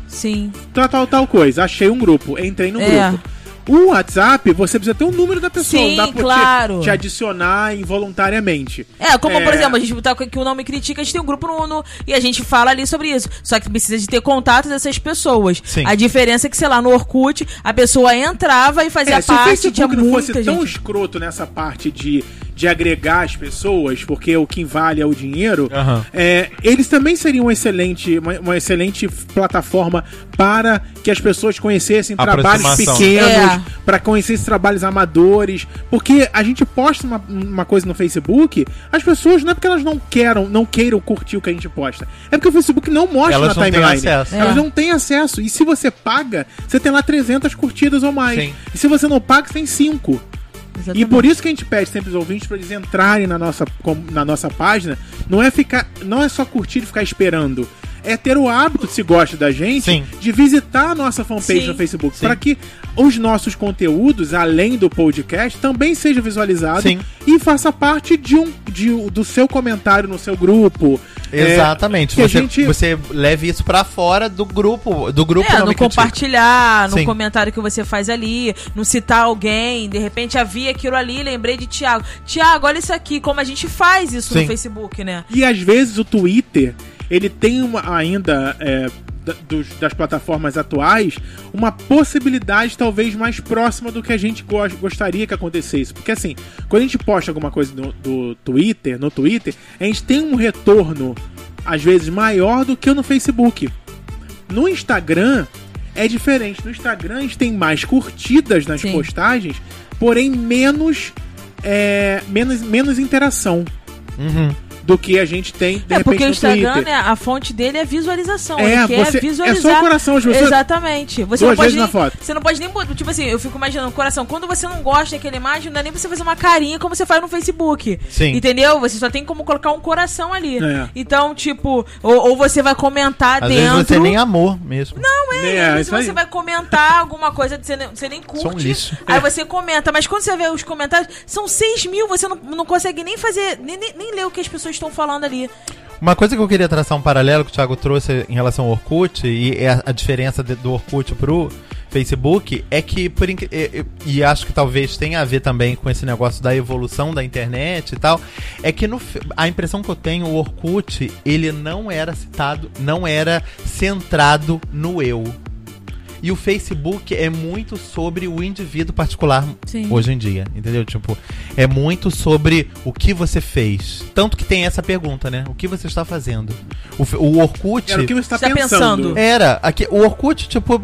Sim. Tal, tal, tal coisa. Achei um grupo, entrei no É. grupo. O WhatsApp, você precisa ter o número da pessoa. Sim, não dá pra te- claro. te, adicionar involuntariamente. É, como É. por exemplo, a gente tá com aqui o nome critica, a gente tem um grupo no, no- e a gente fala ali sobre isso. Só que precisa de ter contato dessas pessoas. Sim. A diferença é que, sei lá, no Orkut, a pessoa entrava e fazia É, se o parte, Facebook não fosse muita tão gente. escroto nessa parte de, de agregar as pessoas, porque o que vale é o dinheiro, Aham. é, eles também seriam um excelente, uma, uma excelente plataforma para que as pessoas conhecessem trabalhos pequenos, É. para conhecer esses trabalhos amadores, porque a gente posta uma, uma coisa no Facebook, as pessoas não é porque elas não queiram, não queiram curtir o que a gente posta, é porque o Facebook não mostra Elas na não têm timeline. acesso. Elas É. não têm acesso. E se você paga, você tem lá 300 curtidas ou mais. Sim. E se você não paga, você tem 5. E Exatamente. por isso que a gente pede sempre os ouvintes para eles entrarem na nossa, na nossa página. Não é ficar, não é só curtir e ficar esperando. É ter o hábito, se gosta da gente, Sim. de visitar a nossa fanpage Sim. no Facebook. Para que os nossos conteúdos, além do podcast, também sejam visualizados Sim. e faça parte de um, de, do seu comentário no seu grupo. É, Exatamente. a você, gente- você leve isso pra fora do grupo. Do grupo É, Não no compartilhar, no Sim. comentário que você faz ali, no citar alguém, de repente havia aquilo ali, lembrei de Thiago. Thiago, olha isso aqui, como a gente faz isso Sim. no Facebook, né? E às vezes o Twitter, ele tem uma, ainda, é, dos- das plataformas atuais, uma possibilidade talvez mais próxima do que a gente go- gostaria que acontecesse. Porque assim, quando a gente posta alguma coisa no, do Twitter, no Twitter, a gente tem um retorno, às vezes, maior do que no Facebook. No Instagram é diferente. No Instagram a gente tem mais curtidas nas Sim. postagens, porém menos, é, menos, menos interação. Uhum. Do que a gente tem, de É repente, porque o no Instagram, Twitter. né, a fonte dele é visualização. É, ele quer você- é visualizar. só o coração, pessoas- Exatamente. Você Duas não pode vezes nem, na foto. Você não pode nem tipo assim, eu fico imaginando o coração. Quando você não gosta daquela imagem, não dá nem pra você fazer uma carinha como você faz no Facebook. Sim. Entendeu? Você só tem como colocar um coração ali. É. Então, tipo, ou, ou você vai comentar Às dentro. vezes você nem amor mesmo. Não, é, É, às vezes isso aí. você vai comentar alguma coisa que você nem, você nem curte. um lixo. Aí você comenta, mas quando você vê os comentários, são 6 mil, você não, não consegue nem fazer, nem, nem, nem ler o que as pessoas estão falando ali. Uma coisa que eu queria traçar um paralelo que o Thiago trouxe em relação ao Orkut e é a, diferença do Orkut pro Facebook é que, por e, e- acho que talvez tenha a ver também com esse negócio da evolução da internet e tal, é que no, a impressão que eu tenho, o Orkut, ele não era citado, não era centrado no eu. E o Facebook é muito sobre o indivíduo particular Sim. hoje em dia, entendeu? Tipo, é muito sobre o que você fez. Tanto que tem essa pergunta, né? O que você está fazendo? O, o Orkut Era o que você está tá pensando. pensando. era aqui, o Orkut, tipo,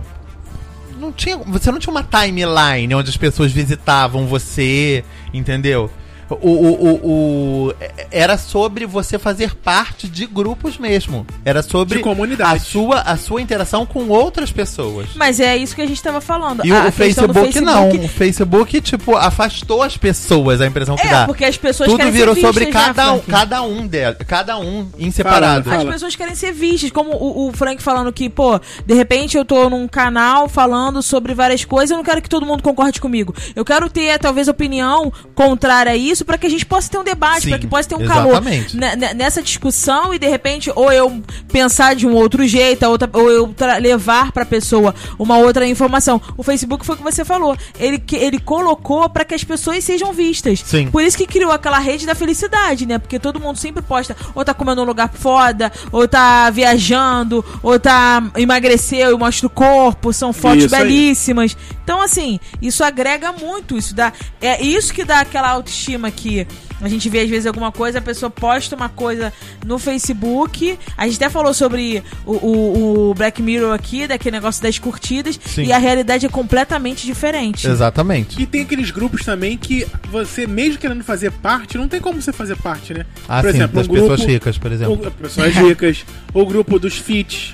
não tinha, você não tinha uma timeline onde as pessoas visitavam você, entendeu? O, o, o, o- era sobre você fazer parte de grupos mesmo. Era sobre De comunidade. a sua a sua interação com outras pessoas. Mas é isso que a gente tava falando. E A o, do Facebook, não. O Facebook, tipo, afastou as pessoas, a impressão que É, dá. porque as pessoas Tudo querem virou ser sobre vistas, né, cada um, cada um dela, cada um em separado. Fala. As pessoas querem ser vistas, como o, o Frank falando que, pô, de repente eu tô num canal falando sobre várias coisas, eu não quero que todo mundo concorde comigo. Eu quero ter, talvez, opinião contrária a isso pra que a gente possa ter um debate, pra que possa ter um exatamente. calor ne- ne- nessa discussão e, de repente, ou eu pensar de um outro jeito, outra, ou eu levar pra pessoa uma outra informação. O Facebook foi o que você falou. Ele, que- ele colocou pra que as pessoas sejam vistas. Sim. Por isso que criou aquela rede da felicidade, né? Porque todo mundo sempre posta, ou tá comendo um lugar foda, ou tá viajando, ou tá emagreceu e mostra o corpo, são fotos Isso aí. belíssimas. Então, assim, isso agrega muito, isso dá. É isso que dá aquela autoestima que a gente vê às vezes alguma coisa, a pessoa posta uma coisa no Facebook. A gente até falou sobre o, o- o Black Mirror aqui, daquele negócio das curtidas, Sim. e a realidade é completamente diferente. Exatamente. E tem aqueles grupos também que você, mesmo querendo fazer parte, não tem como você fazer parte, né? Ah, sim, das pessoas ricas, por exemplo. O, pessoas ricas. o grupo dos fits.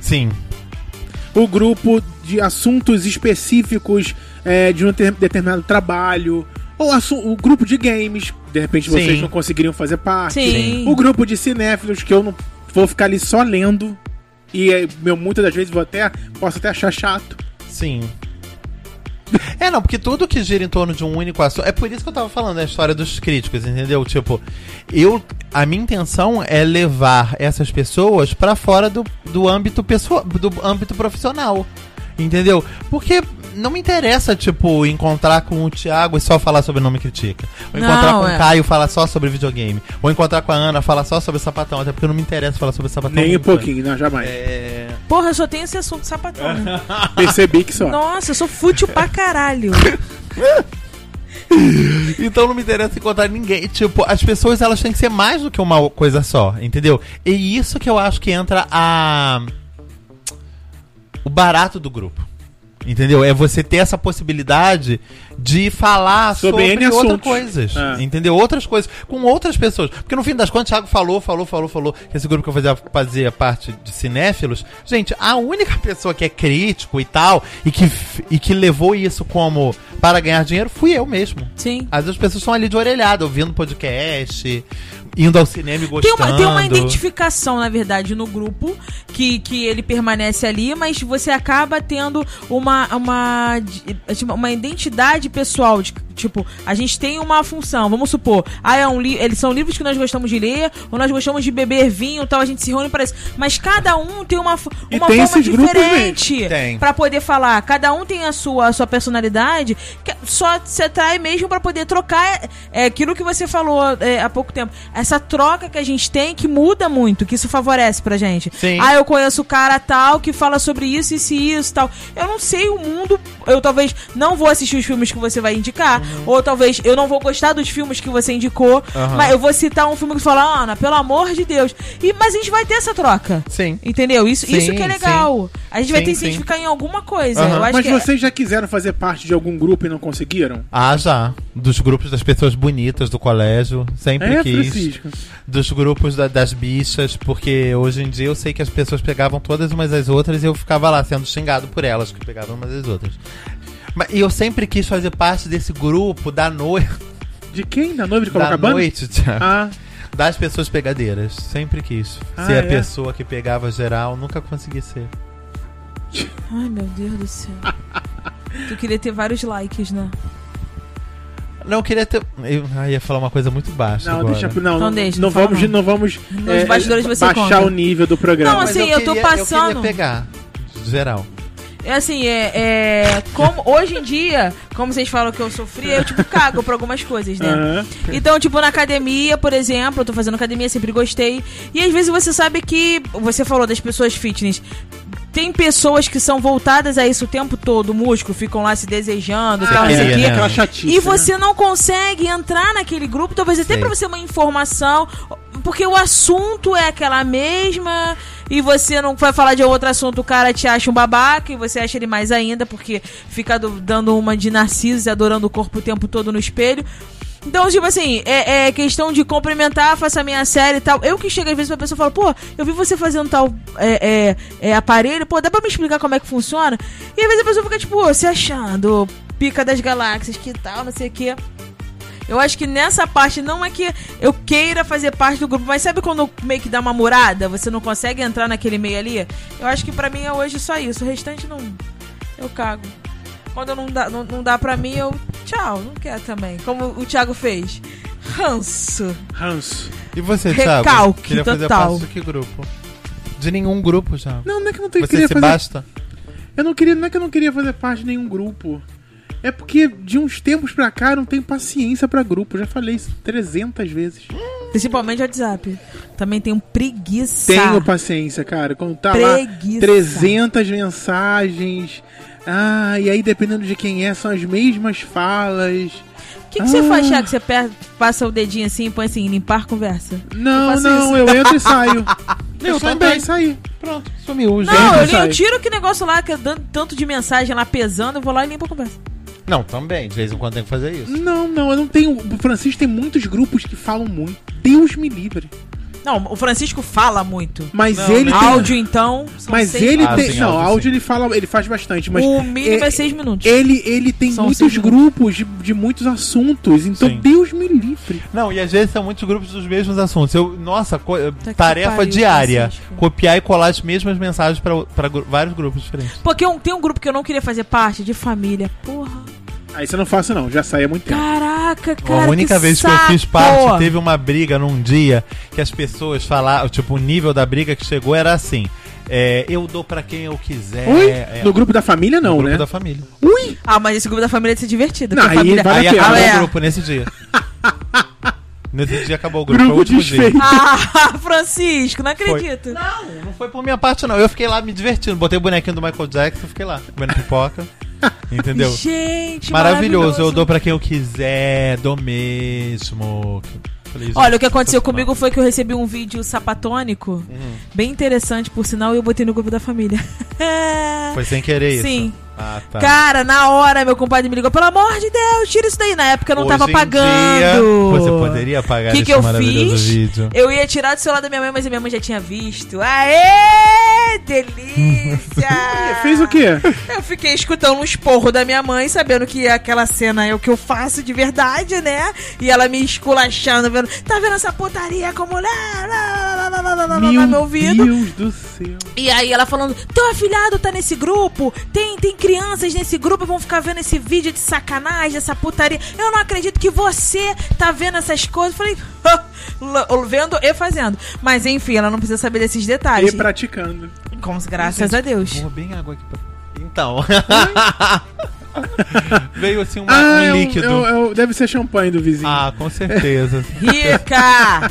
Sim. O grupo de assuntos específicos é, de um ter- determinado trabalho. Ou assu- o grupo de games. De repente vocês Sim. não conseguiriam fazer parte. Sim. O grupo de cinéfilos, que eu não vou ficar ali só lendo. E é, meu, muitas das vezes vou até, posso até achar chato. Sim. É, não, porque tudo que gira em torno de um único assunto. É por isso que eu tava falando da história dos críticos, entendeu? Tipo, eu. A minha intenção é levar essas pessoas pra fora do, do âmbito pessoal, do âmbito profissional. Entendeu? Porque não me interessa, tipo, encontrar com o Thiago e só falar sobre Não Me Critica. Ou Não, encontrar com é. o Caio e falar só sobre videogame. Ou encontrar com a Ana e falar só sobre sapatão. Até porque não me interessa falar sobre sapatão. Nem um nunca. pouquinho, não, jamais. É. Porra, eu só tenho esse assunto sapatão. né? Percebi que só. Nossa, eu sou fútil pra caralho. Então não me interessa encontrar ninguém. Tipo, as pessoas elas têm que ser mais do que uma coisa só, entendeu? E isso que eu acho que entra a. O barato do grupo. Entendeu? É você ter essa possibilidade de falar Sobre sobre, outras assuntos. coisas. É. Entendeu? Outras coisas. Com outras pessoas. Porque no fim das contas, o Thiago falou, falou, falou, falou que esse grupo que eu fazia, fazia parte de cinéfilos. Gente, a única pessoa que é crítico e tal, e que, e que levou isso como para ganhar dinheiro, fui eu mesmo. Sim. Às vezes as pessoas estão ali de orelhada, ouvindo podcast, indo ao cinema e Tem gostando. uma, tem uma identificação, na verdade, no grupo, que, que ele permanece ali, mas você acaba tendo uma, uma, tipo, uma identidade pessoal. de- tipo, a gente tem uma função, vamos supor, ah, é um li eles são livros que nós gostamos de ler, ou nós gostamos de beber vinho tal, a gente se reúne para isso. Mas cada um tem uma, uma tem forma diferente Tem. para poder falar. Cada um tem a sua, a sua personalidade, que só se atrai mesmo para poder trocar é, aquilo que você falou é, há pouco tempo. Essa troca que a gente tem que muda muito, que isso favorece pra gente. Sim. Ah, eu conheço o cara tal que fala sobre isso, isso e isso tal. Eu não sei o mundo, eu talvez não vou assistir os filmes que você vai indicar, Ou talvez eu não vou gostar dos filmes que você indicou, Aham. mas eu vou citar um filme que fala, Ana, pelo amor de Deus. E, mas a gente vai ter essa troca. Sim. Entendeu? Isso, Sim, isso que é legal. A gente vai Sim, ter que se sim. identificar em alguma coisa. Acho Mas que é- vocês já quiseram fazer parte de algum grupo e não conseguiram? Ah, já. Dos grupos das pessoas bonitas do colégio. Sempre É, quis. Francisco. Dos grupos da- das bichas, porque hoje em dia eu sei que as pessoas pegavam todas umas às outras e eu ficava lá sendo xingado por elas que pegavam umas às outras. Mas, e eu sempre quis fazer parte desse grupo da, noi De quem? Da noiva de da Copacabana? noite, Thiago. Ah, Das pessoas pegadeiras. Sempre quis. Ah, ser é? a pessoa que pegava geral, nunca consegui ser. Ai, meu Deus do céu. tu queria ter vários likes, né? Não, eu queria ter. Eu ah, ia falar uma coisa muito baixa. não, agora. deixa. Não, Então não, deixa, não vamos, não. vamos Nos bastidores você baixar conta. o nível do programa. Não, Mas assim, eu tô queria- passando- Eu queria pegar. Geral. É assim, é, é. Como, hoje em dia, como vocês falam que eu sofri, eu, tipo, cago por algumas coisas, né? Aham. Então, tipo, na academia, por exemplo, eu tô fazendo academia, sempre gostei. E às vezes você sabe que. Você falou das pessoas fitness. Tem pessoas que são voltadas a isso o tempo todo, músculo, ficam lá se desejando e Você tal, o queria, quê. né? Aquela chatice. E né? você não consegue entrar naquele grupo, talvez até pra você uma informação, porque o assunto é aquela mesma, e você não vai falar de outro assunto, o cara te acha um babaca, e você acha ele mais ainda, porque fica do- dando uma de narciso e adorando o corpo o tempo todo no espelho. Então, tipo assim, é, é questão de complementar, faça a minha série e tal. Eu que chego às vezes pra pessoa e falo, pô, eu vi você fazendo tal é, é, é, aparelho, pô, dá pra me explicar como é que funciona? E às vezes a pessoa fica, tipo, se achando, pica das galáxias, que tal, não sei o quê. Eu acho que nessa parte não é que eu queira fazer parte do grupo, mas sabe quando meio que dá uma murada, você não consegue entrar naquele meio ali? Eu acho que pra mim é hoje só isso. O restante não. Eu cago. Quando não dá, não, não dá pra mim, eu. Tchau, não quero também. Como o Thiago fez. Ranço. Ranço. E você, Thiago? Recalque Queria fazer total. parte de que grupo? De nenhum grupo já. Não, não é que eu não Você queria se fazer. basta? Eu não queria, não é que eu não queria fazer parte de nenhum grupo. É porque de uns tempos pra cá eu não tenho paciência pra grupo. Já falei isso 300 vezes. Principalmente o WhatsApp. Também tenho preguiça. Tenho paciência, cara. Quando tá lá Preguiça. 300 mensagens. Ah, e aí dependendo de quem é, são as mesmas falas. O que, que você Ah. faz, Thiago? Você passa o dedinho assim e põe assim, limpar conversa? Não, faço não, isso. eu entro e saio. Eu eu também. sair. Pronto, sumiu. Não, eu, eu tiro que negócio lá, que é dando tanto de mensagem lá pesando, eu vou lá e limpo a conversa. Não, também. De vez em quando tem que fazer isso. Não, não, eu não tenho. O Francisco tem muitos grupos que falam muito. Deus me livre. Não, o Francisco fala muito. Mas Não, ele nem- tem. Áudio, então, são Mas seis ele Ah, tem. sim, não, áudio, sim. ele fala, ele faz bastante, mas. o mínimo é, é- seis minutos. Ele, ele tem São muitos grupos de, de muitos assuntos, então Sim. Deus me livre. Não, e às vezes são muitos grupos dos mesmos assuntos. Eu, nossa, co- que tarefa pariu, diária. Francisco. Copiar e colar as mesmas mensagens gru- vários grupos diferentes. Porque um- tem um grupo que eu não queria fazer parte, de família. Porra. Aí você não faço, não, já sai há muito tempo. Caraca, cara. a única que vez que eu saco. fiz parte, teve uma briga num dia que as pessoas falaram, tipo, o nível da briga que chegou era assim. é, eu dou pra quem eu quiser. Ui? é, no grupo da família, não, no grupo né? da família. Ui! Ah, mas esse grupo da família deve ser divertido. Não, aí família... vale Aí acabou Ah, é. o grupo nesse dia. nesse dia acabou o grupo. foi o Grupo último dia. desfeito. Ah, Francisco, não acredito. Não, não foi por minha parte, não. Eu fiquei lá me divertindo. Botei o bonequinho do Michael Jackson, fiquei lá, comendo pipoca. Entendeu? Gente, Maravilhoso. Eu dou pra quem eu quiser, dou mesmo. Falei, Olha, o que aconteceu comigo foi que eu recebi um vídeo sapatônico, Uhum. bem interessante, por sinal, e eu botei no grupo da família. Foi sem querer isso? Sim. Ah, tá. Cara, na hora, meu compadre me ligou, pelo amor de Deus, tira isso daí. Na época eu não Hoje tava pagando. dia, você poderia apagar Que esse que eu maravilhoso fiz? vídeo. Eu ia tirar do celular da minha mãe, mas a minha mãe já tinha visto. Aê, delícia! Fez o quê? Eu fiquei escutando um esporro da minha mãe, sabendo que aquela cena é o que eu faço de verdade, né? E ela me esculachando, vendo, tá vendo essa putaria com mulher? Lá, lá, lá, lá, lá, lá, lá, Meu meu ouvido. Deus do céu. E aí ela falando, teu afilhado tá nesse grupo, tem, tem crianças nesse grupo vão ficar vendo esse vídeo de sacanagem, essa putaria. Eu não acredito que você tá vendo essas coisas. Eu Falei, vendo e fazendo. Mas enfim, ela não precisa saber desses detalhes. E praticando. Com, graças a Deus. Vou bem água aqui pra... Então. Veio assim uma- Ah, um é um- líquido. é um- é um- deve ser champanhe do vizinho. Ah, com certeza. Rica!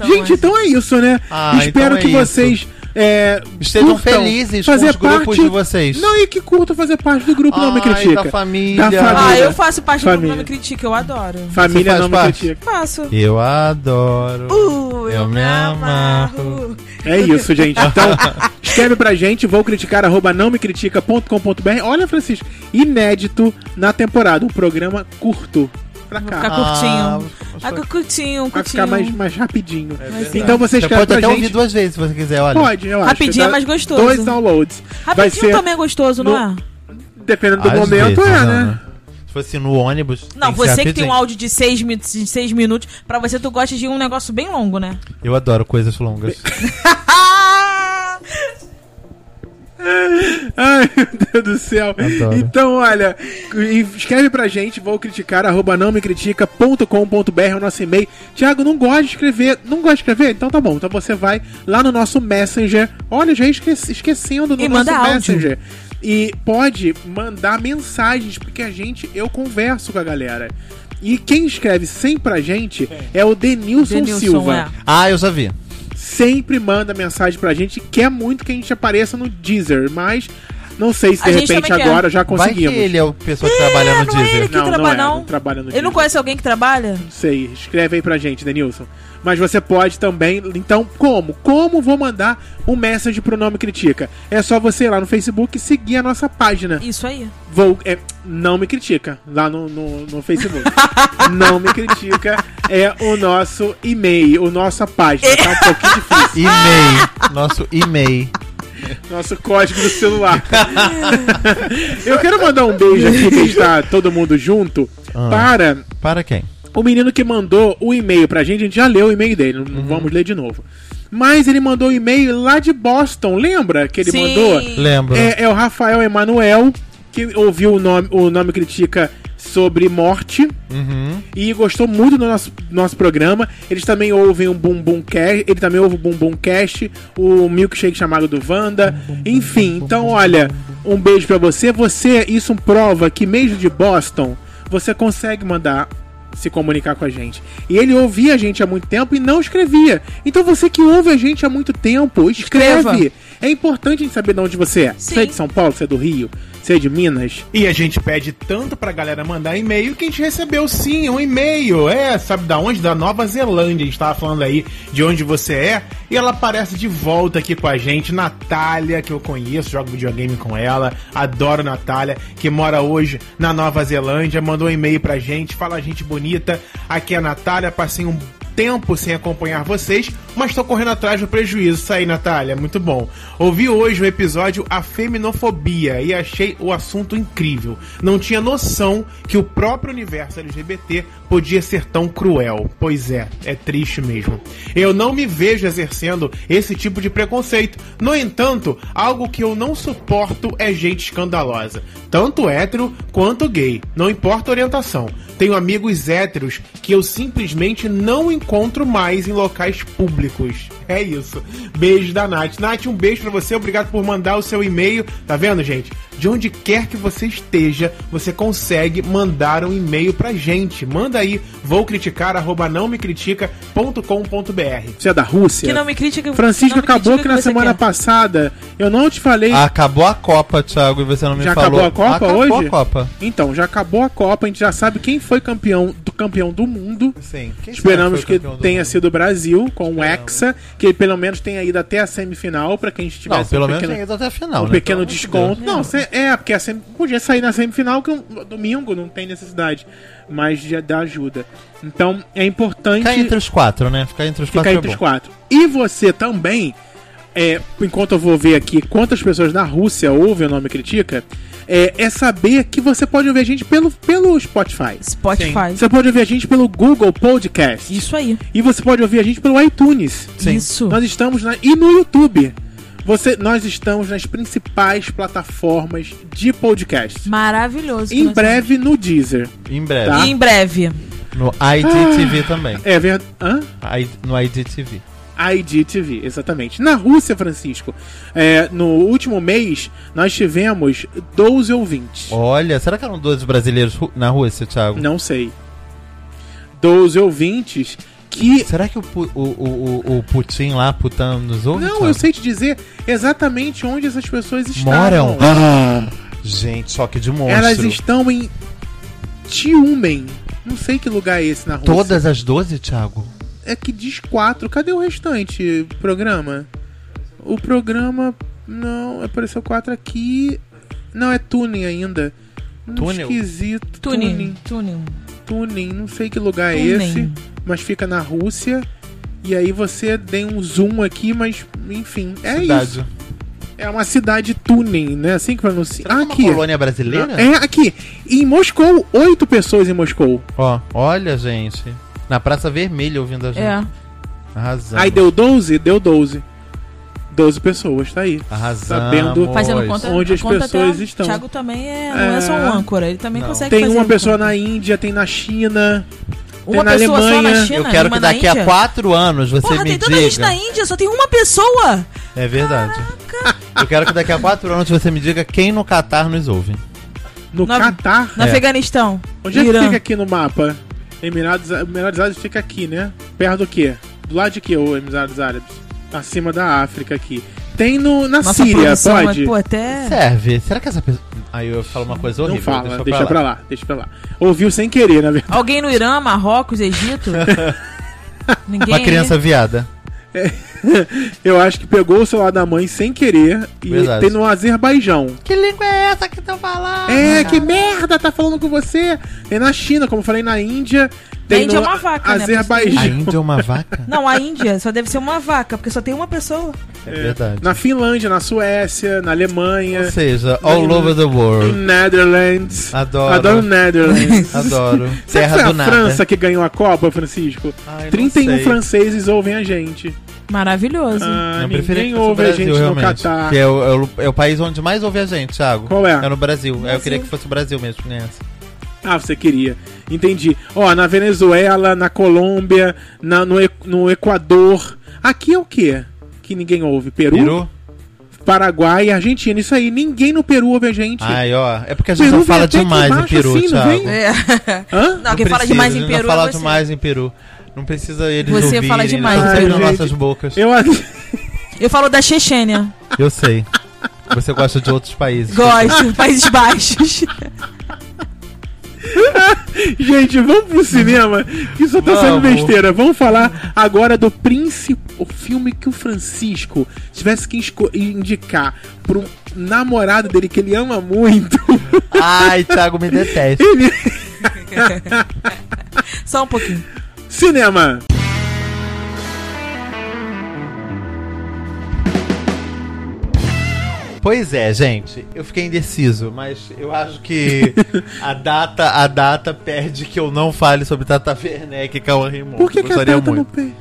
Gente, então é isso, né? Ah, Espero então é que isso. É, Estejam curtam, felizes com fazer os grupos parte- de vocês. Não, e que curta fazer parte do grupo Não Me Ai, Critica. da família. Da família. Ah, eu faço parte do Família. Não Me Critica, eu adoro. Família Não faz Me parte? Critica. Faço. Eu adoro. Uh, Eu me amarro. É isso, gente. Então, escreve pra gente, vou criticar, arroba não me critica.com.br. Olha, Francisco, inédito na temporada, um programa curto pra cá. ficar curtinho. Ah, Ah, cu- curtinho, Vai curtinho. ficar mais, mais rapidinho. Mas então você Você escreve pode pra até ouvir gente. duas vezes se você quiser, olha. Pode, eu acho. Rapidinho é Dá mais gostoso. Dois downloads. Vai Rapidinho ser, também é gostoso, não no- é? dependendo do Às momento, vezes, é, Ana. né? Se fosse no ônibus. Não, que você que tem um áudio de 6 minutos, de seis minutos, pra você tu gosta de um negócio bem longo, né? Eu adoro coisas longas. Ai, meu Deus do céu. Adoro. Então, olha, escreve pra gente, vou criticar, arroba não me critica.com.br é o nosso e-mail. Tiago, não gosta de escrever. Não gosta de escrever? Então tá bom. Então você vai lá no nosso Messenger. Olha, já esque esquecendo no E nosso áudio. Messenger. E pode mandar mensagens, porque a gente, eu converso com a galera. E quem escreve sempre pra gente é o Denilson, Denilson, Silva é. Ah, eu já vi. Sempre manda mensagem pra gente, quer muito que a gente apareça no Deezer, mas não sei se de repente quer. agora já Vai conseguimos. que ele é o pessoa que trabalha no não é Deezer. ele que Não, não é, não. trabalha no Ele Deezer. não conhece alguém que trabalha? Não sei, escreve aí pra gente, Denilson. Mas você pode também. Então, como? Como vou mandar um message pro Nome Critica? É só você ir lá no Facebook e seguir a nossa página. Isso aí. Vou, é, não me critica lá no, no, no Facebook. não me critica é o nosso e-mail, o nossa página. Tá um pouquinho difícil. E-mail. Nosso e-mail. Nosso código do celular. Eu quero mandar um beijo aqui que está todo mundo junto Ah. para Para quem? o menino que mandou o e-mail pra gente. A gente já leu o e-mail dele, não vamos ler de novo. Mas ele mandou o e-mail lá de Boston, lembra que ele Sim. mandou? Lembro. É, é o Rafael Emanuel, que ouviu o nome, o nome Critica sobre morte Uhum. e gostou muito do nosso, nosso programa. Eles também ouvem o Boom Boom Cast, ele também ouve o Boom Boom Cast, o Milkshake chamado do Wanda. Enfim, então olha, um beijo pra você. Você, isso prova que mesmo de Boston, você consegue mandar se comunicar com a gente. E ele ouvia a gente há muito tempo e não escrevia. Então você que ouve a gente há muito tempo, escreve. Escreva. É importante a gente saber de onde você é. Sim. Você é de São Paulo, você é do Rio, é de Minas. E a gente pede tanto pra galera mandar e-mail que a gente recebeu sim um e-mail. É, sabe da onde? Da Nova Zelândia. A gente tava falando aí de onde você é. E ela aparece de volta aqui com a gente. Natália, que eu conheço, jogo videogame com ela. Adoro Natália, que mora hoje na Nova Zelândia. Mandou um e-mail pra gente. Fala, gente bonita. Aqui é a Natália. Passei um tempo sem acompanhar vocês, mas tô correndo atrás do prejuízo. Isso aí, Natália, muito bom. Ouvi hoje o episódio A Feminofobia e achei o assunto incrível. Não tinha noção que o próprio universo LGBT podia ser tão cruel. Pois é, é triste mesmo. Eu não me vejo exercendo esse tipo de preconceito. No entanto, algo que eu não suporto é gente escandalosa. Tanto hétero quanto gay. Não importa a orientação. Tenho amigos héteros que eu simplesmente não encontro mais em locais públicos. É isso. Beijo da Nath. Nath, um beijo pra você. Obrigado por mandar o seu e-mail. Tá vendo, gente? De onde quer que você esteja, você consegue mandar um e-mail pra gente. Manda aí, vou criticar, arroba não me critica.com.br. Você é da Rússia. Que não me critica. Francisco me acabou critica que na você semana quer. passada eu não te falei. Acabou a Copa, Thiago, e você não me Já falou. acabou a Copa acabou hoje? a Copa. Então, já acabou a Copa, a gente já sabe quem foi campeão do campeão do mundo. Sim. Quem Esperamos que tenha mundo? sido o Brasil com o Hexa, que pelo menos tenha ido até a semifinal pra quem tivesse Não, pelo um menos pequeno, tem ido até a final, um né? pequeno Pelo de desconto. Não, cê- é, porque a sem- podia sair na semifinal que um, domingo não tem necessidade, mas já dá ajuda. Então, é importante Ficar entre os quatro, né? Ficar entre os ficar quatro entre é os bom. quatro. E você também, é, enquanto eu vou ver aqui quantas pessoas na Rússia ouvem o nome Critica, é, é saber que você pode ouvir a gente pelo, pelo Spotify. Spotify. Você pode ouvir a gente pelo Google Podcast. Isso aí. E você pode ouvir a gente pelo iTunes. Sim. Isso. Nós estamos na, e no YouTube. Você, nós estamos nas principais plataformas de podcast. Maravilhoso. Em breve no Deezer. Em breve. Tá. em breve. No IDTV também. É verdade. Hã? I- No IDTV. IGTV, exatamente. Na Rússia, Francisco, é, no último mês, nós tivemos 12 ouvintes. Olha, será que eram 12 brasileiros na Rússia, Thiago? Não sei. 12 ouvintes Aqui. Será que o, o, o, o, o Putin lá, Putin, nos ouve? Não, Thiago? eu sei te dizer exatamente onde essas pessoas Moram? estavam. Ah, gente, choque de monstro. Elas estão em Tiumen. Não sei que lugar é esse na Rússia. Todas as 12, Thiago? É que diz quatro. Cadê o restante programa? O programa. Não, apareceu quatro aqui. Não, é Tuning ainda. Hum, Túnel? Esquisito. Tuning. Tuning. Tuning. Não sei que lugar é Tuning. esse. Mas fica na Rússia. E aí você tem um zoom aqui, mas enfim. É Cidade. isso. É uma cidade Tuning, né? Assim que pronuncia. Será que é uma aqui. colônia brasileira? É, aqui. Em Moscou, oito pessoas em Moscou. Ó, olha, gente. Na Praça Vermelha ouvindo a gente. É. Arrasamos. Aí deu 12? Deu 12. 12 pessoas, tá aí. Arrasamos. sabendo- Fazendo conta. Onde a as conta pessoas estão. Thiago também é, não é só um É. âncora, ele também Não. consegue Tem fazer uma pessoa conta. na Índia, tem na China. Uma na pessoa só na Alemanha. China, Eu quero que daqui a quatro anos você Porra, me tem tanta gente diga. na Índia, só tem uma pessoa. É verdade. Eu quero que daqui a quatro anos você me diga quem no Catar nos ouve. No Na- Catar. No É. Afeganistão. Onde é que fica aqui no mapa? Emirados, Emirados Árabes fica aqui, né? Perto do quê? Do lado de quê, o Emirados Árabes? Acima da África aqui. Tem no, na Nossa Síria, produção pode? é, pô, até... Serve. Será que essa pessoa. Aí eu falo uma coisa horrível. Não fala, deixa, deixa, eu pra, lá. deixa pra lá. Ouviu sem querer, na verdade. Alguém no Irã, Marrocos, Egito? Ninguém Uma criança viada. Eu acho que pegou o celular da mãe sem querer e Verdade. tem no Azerbaijão. Que língua é essa que estão falando? É, que merda, tá falando com você. Tem na China, como eu falei, na Índia. Tem Índia no é uma vaca, né? Azerbaijão. A Índia é uma vaca? Não, a Índia só deve ser uma vaca, porque só tem uma pessoa. É verdade. Na Finlândia, na Suécia, na Alemanha, Ou seja, all over the world. Netherlands. Adoro. Adoro Netherlands. Adoro. Será que Terra foi do a nada. França que ganhou a Copa, Francisco? Ai, não 31 sei. franceses ouvem a gente. Maravilhoso. Ah, Eu preferia que ninguém fosse o ouve a Brasil, gente no. Catar. Que é o, é, o, é o país onde mais ouve a gente, Thiago. Qual é? É no Brasil. Aí eu Brasil. queria que fosse o Brasil mesmo que ganhasse. Ah, você queria. Entendi. Ó, na Venezuela, na Colômbia, na- no, no Equador. Aqui é o quê? Que ninguém ouve? Peru? Peru? Paraguai e Argentina. Isso aí. Ninguém no Peru ouve a gente. Ai, ó. É porque a gente Peru não fala demais em embaixo Peru, assim, não Thiago. vem? É. Hã? Não, quem fala precisa, demais em Peru não fala é você. demais em Peru. Não precisa eles Você ouvirem, fala demais, não Ai, sair nas gente. nossas bocas. Eu... Eu falo da Chechênia. Eu sei. Você gosta de outros países. Gosto. Países Baixos. Gente, vamos pro cinema. Que isso tá sendo besteira. Vamos falar agora do Príncipe. O filme que o Francisco tivesse que indicar pro namorado dele que ele ama muito. Ai, Thiago me detesta. Ele. Só um pouquinho. Cinema. Pois é, gente, eu fiquei indeciso, mas eu acho que a data, a data perde que eu não fale sobre Tata Werneck e Cauã Raymond. Por que, que a Gostaria data muito. não tem?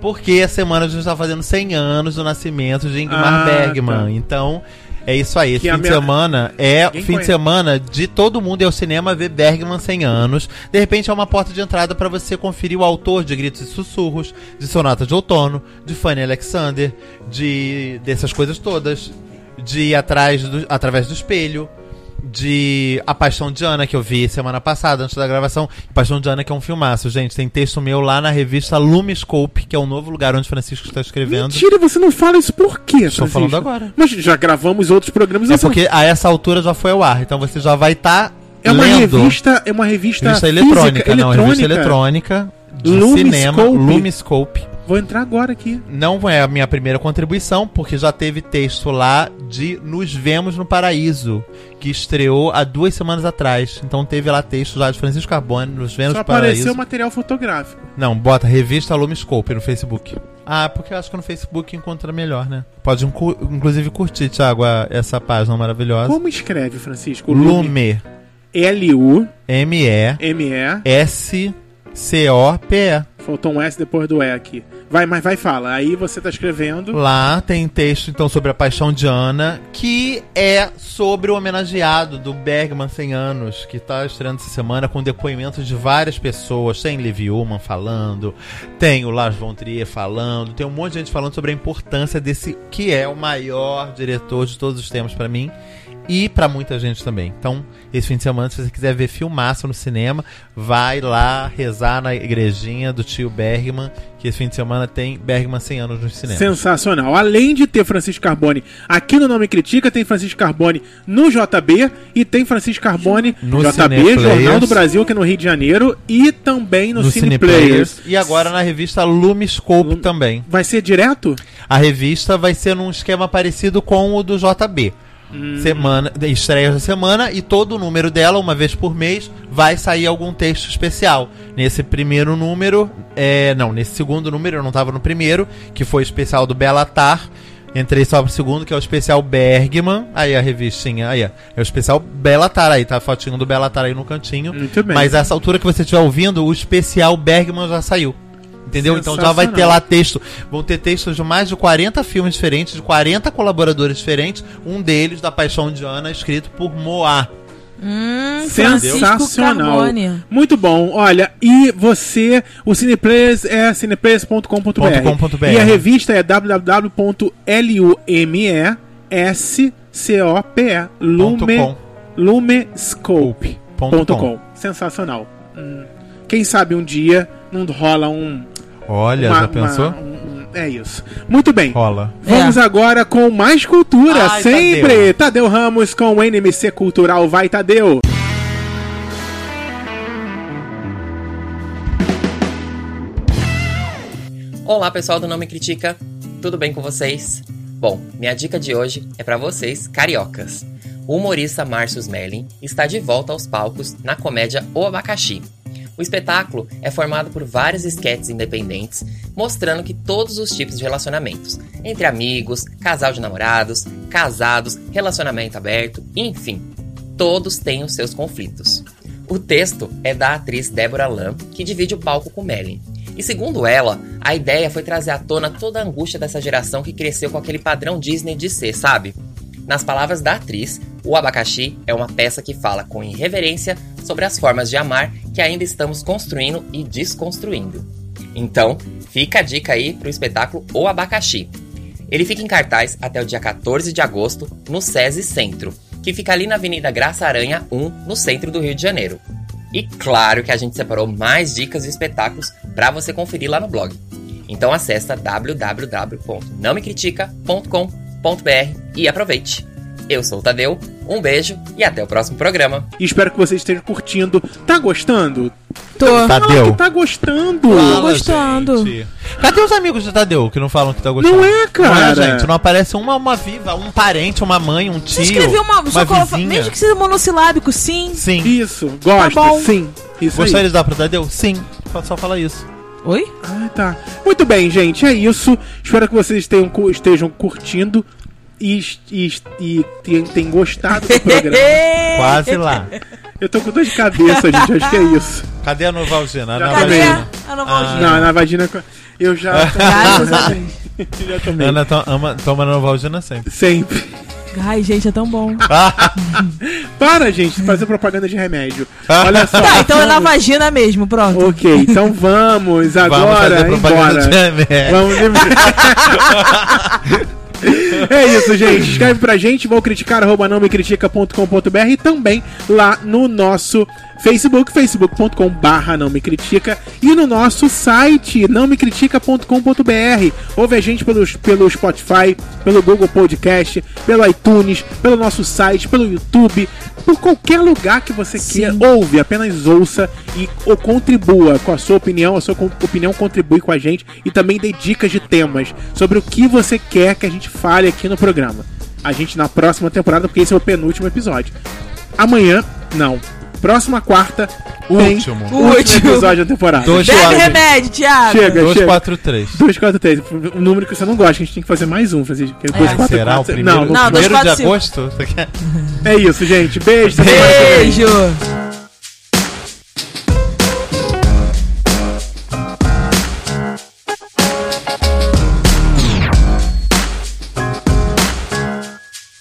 Porque a semana a gente está fazendo 100 anos do nascimento de Ingmar Ah, Bergman. tá. Então, é isso aí. Esse Que a fim de minha- semana é Ninguém fim de conhece. semana de todo mundo ir ao cinema ver Bergman 100 anos. De repente é uma porta de entrada para você conferir o autor de Gritos e Sussurros, de Sonata de Outono, de Fanny Alexander, de dessas coisas todas, de ir atrás do, através do espelho. De A Paixão de Ana, que eu vi semana passada, antes da gravação. Paixão de Ana, que é um filmaço, gente. Tem texto meu lá na revista Lumiscope, que é o novo lugar onde Francisco está escrevendo. Mentira, você não fala isso por quê? Estou Francisco? falando agora. Mas já gravamos outros programas. É não- porque a essa altura já foi ao ar, então você já vai estar é uma lendo. revista, é uma revista, Revista física, eletrônica, não, revista eletrônica de Lumiscope. cinema, Lumiscope. Vou entrar agora aqui. Não é a minha primeira contribuição, porque já teve texto lá de Nos Vemos no Paraíso, que estreou há duas semanas atrás. Então teve lá texto já de Francisco Carbone, Nos Vemos Só no Paraíso. apareceu material fotográfico. Não, bota revista Lumiscope no Facebook. Ah, porque eu acho que no Facebook encontra melhor, né? Pode inclusive curtir, Thiago, essa página maravilhosa. Como escreve, Francisco? Lume. Lume. L-U-M-E. M-E. S-C-O-P-E. Faltou um S depois do E aqui. Vai, mas vai, fala. Aí você tá escrevendo. Lá tem texto, então, sobre a paixão de Ana, que é sobre o homenageado do Bergman 100 anos, que tá estreando essa semana com depoimentos de várias pessoas. Tem Levi Ullman falando, tem o Lars von Trier falando, tem um monte de gente falando sobre a importância desse, que é o maior diretor de todos os tempos pra mim. E pra muita gente também. Então, esse fim de semana, se você quiser ver filmaço no cinema, vai lá rezar na igrejinha do tio Bergman, que esse fim de semana tem Bergman 100 anos no cinema. Sensacional. Além de ter Francisco Carbone aqui no Nome Critica, tem Francisco Carbone no JB e tem Francisco Carbone No JB, Cineplayers. Jornal do Brasil aqui no Rio de Janeiro e também no, no Cine Cineplayers. Players. E agora na revista Lumiscope também. Vai ser direto? A revista vai ser num esquema parecido com o do JB. Semana, estreias da semana e todo o número dela, uma vez por mês, vai sair algum texto especial. Nesse primeiro número, é, não, nesse segundo número, eu não estava no primeiro, que foi o especial do Belatar. Entrei só pro segundo, que é o especial Bergman. Aí a revistinha, aí, ó, é o especial Belatar aí, tá a fotinho do Belatar aí no cantinho. Muito bem. Mas essa altura que você estiver ouvindo, o especial Bergman já saiu. Entendeu? Então já vai ter lá texto. Vão ter textos de mais de 40 filmes diferentes, de 40 colaboradores diferentes. Um deles, da Paixão de Ana, escrito por Moá. Hum, Sensacional. Muito bom. Olha, e você, o Cineplayers é cineplayers.com.br. .com.br. E a revista é www.lumescope Lume, com. lumescope.com. Ponto com. Sensacional. Hum, quem sabe um dia não rola um. Olha, uma- já pensou? uma- um- um- é isso. Muito bem. Rola. Vamos É. agora com mais cultura, Ai, sempre. Tadeu. Ramos com o NMC Cultural. Vai, Tadeu. Olá pessoal do Não Me Critica, tudo bem com vocês? Bom, minha dica de hoje é pra vocês, cariocas. O humorista Márcio Smelling está de volta aos palcos na comédia O Abacaxi. O espetáculo é formado por vários esquetes independentes, mostrando que todos os tipos de relacionamentos, entre amigos, casal de namorados, casados, relacionamento aberto, enfim, todos têm os seus conflitos. O texto é da atriz Deborah Lam, que divide o palco com Melly. E segundo ela, a ideia foi trazer à tona toda a angústia dessa geração que cresceu com aquele padrão Disney de ser, sabe? Nas palavras da atriz, O Abacaxi é uma peça que fala com irreverência sobre as formas de amar que ainda estamos construindo e desconstruindo. Então, fica a dica aí pro espetáculo O Abacaxi. Ele fica em cartaz até o dia 14 de agosto no SESI Centro, que fica ali na Avenida Graça Aranha 1, no centro do Rio de Janeiro. E claro que a gente separou mais dicas e espetáculos para você conferir lá no blog. Então acessa www.nãomecritica.com.br e aproveite. Eu sou o Tadeu, um beijo e até o próximo programa. E espero que vocês estejam curtindo. Tá gostando? Tô. Tá. Fala Tadeu. que tá gostando. Tô gostando. gente. Cadê os amigos de Tadeu que não falam que tá gostando? Não é, cara. Não é, gente. Não aparece uma, uma viva, um parente, uma mãe, um tio. Você escreveu uma. uma vizinha. mesmo que seja monossilábico, sim. Sim. Isso, gosta, Tá bom. sim. Isso Gostaria aí. de dar pro Tadeu? Sim. Só fala isso. Oi? Ah, tá. Muito bem, gente, é isso. Espero que vocês tenham, estejam curtindo e, e, e tenham, gostado do programa. Quase lá. Eu tô com dor de cabeça, gente, acho que é isso. Cadê a Novalgina? A Já Cadê a Novalgina? Não, na vagina eu já já tomei. Ana to- ama- toma Novalgina sempre. Sempre. Ai, gente, é tão bom. Para, gente, fazer propaganda de remédio. Olha só. Tá, então é na vamos- vagina mesmo, pronto. Ok, então vamos Vamos agora fazer propaganda embora. de remédio. Vamos É isso, gente. Escreve pra gente, vou criticar, arroba não me critica.com.br e também lá no nosso Facebook, facebook.com barra não me critica e no nosso site não me critica.com.br. Ouve a gente pelo, pelo Spotify, pelo Google Podcast, pelo iTunes, pelo nosso site, pelo YouTube, por qualquer lugar que você queira. Ouve, apenas ouça e ou contribua com a sua opinião. A sua opinião contribui com a gente e também dê dicas de temas sobre o que você quer que a gente fale aqui no programa. A gente na próxima temporada, porque esse é o penúltimo episódio. Amanhã, não. Próxima quarta, tem Último. o último episódio da temporada. Dois Bebe quatro. remédio, Thiago. Chega, chega. 243. 2, 4, 3. Um número que você não gosta, que a gente tem que fazer mais um, Francisco. É 2, 4, Será o 4, primeiro, Não, Não, primeiro dois, de quatro, cinco. agosto? Você quer? é isso, gente. Beijo. Beijo.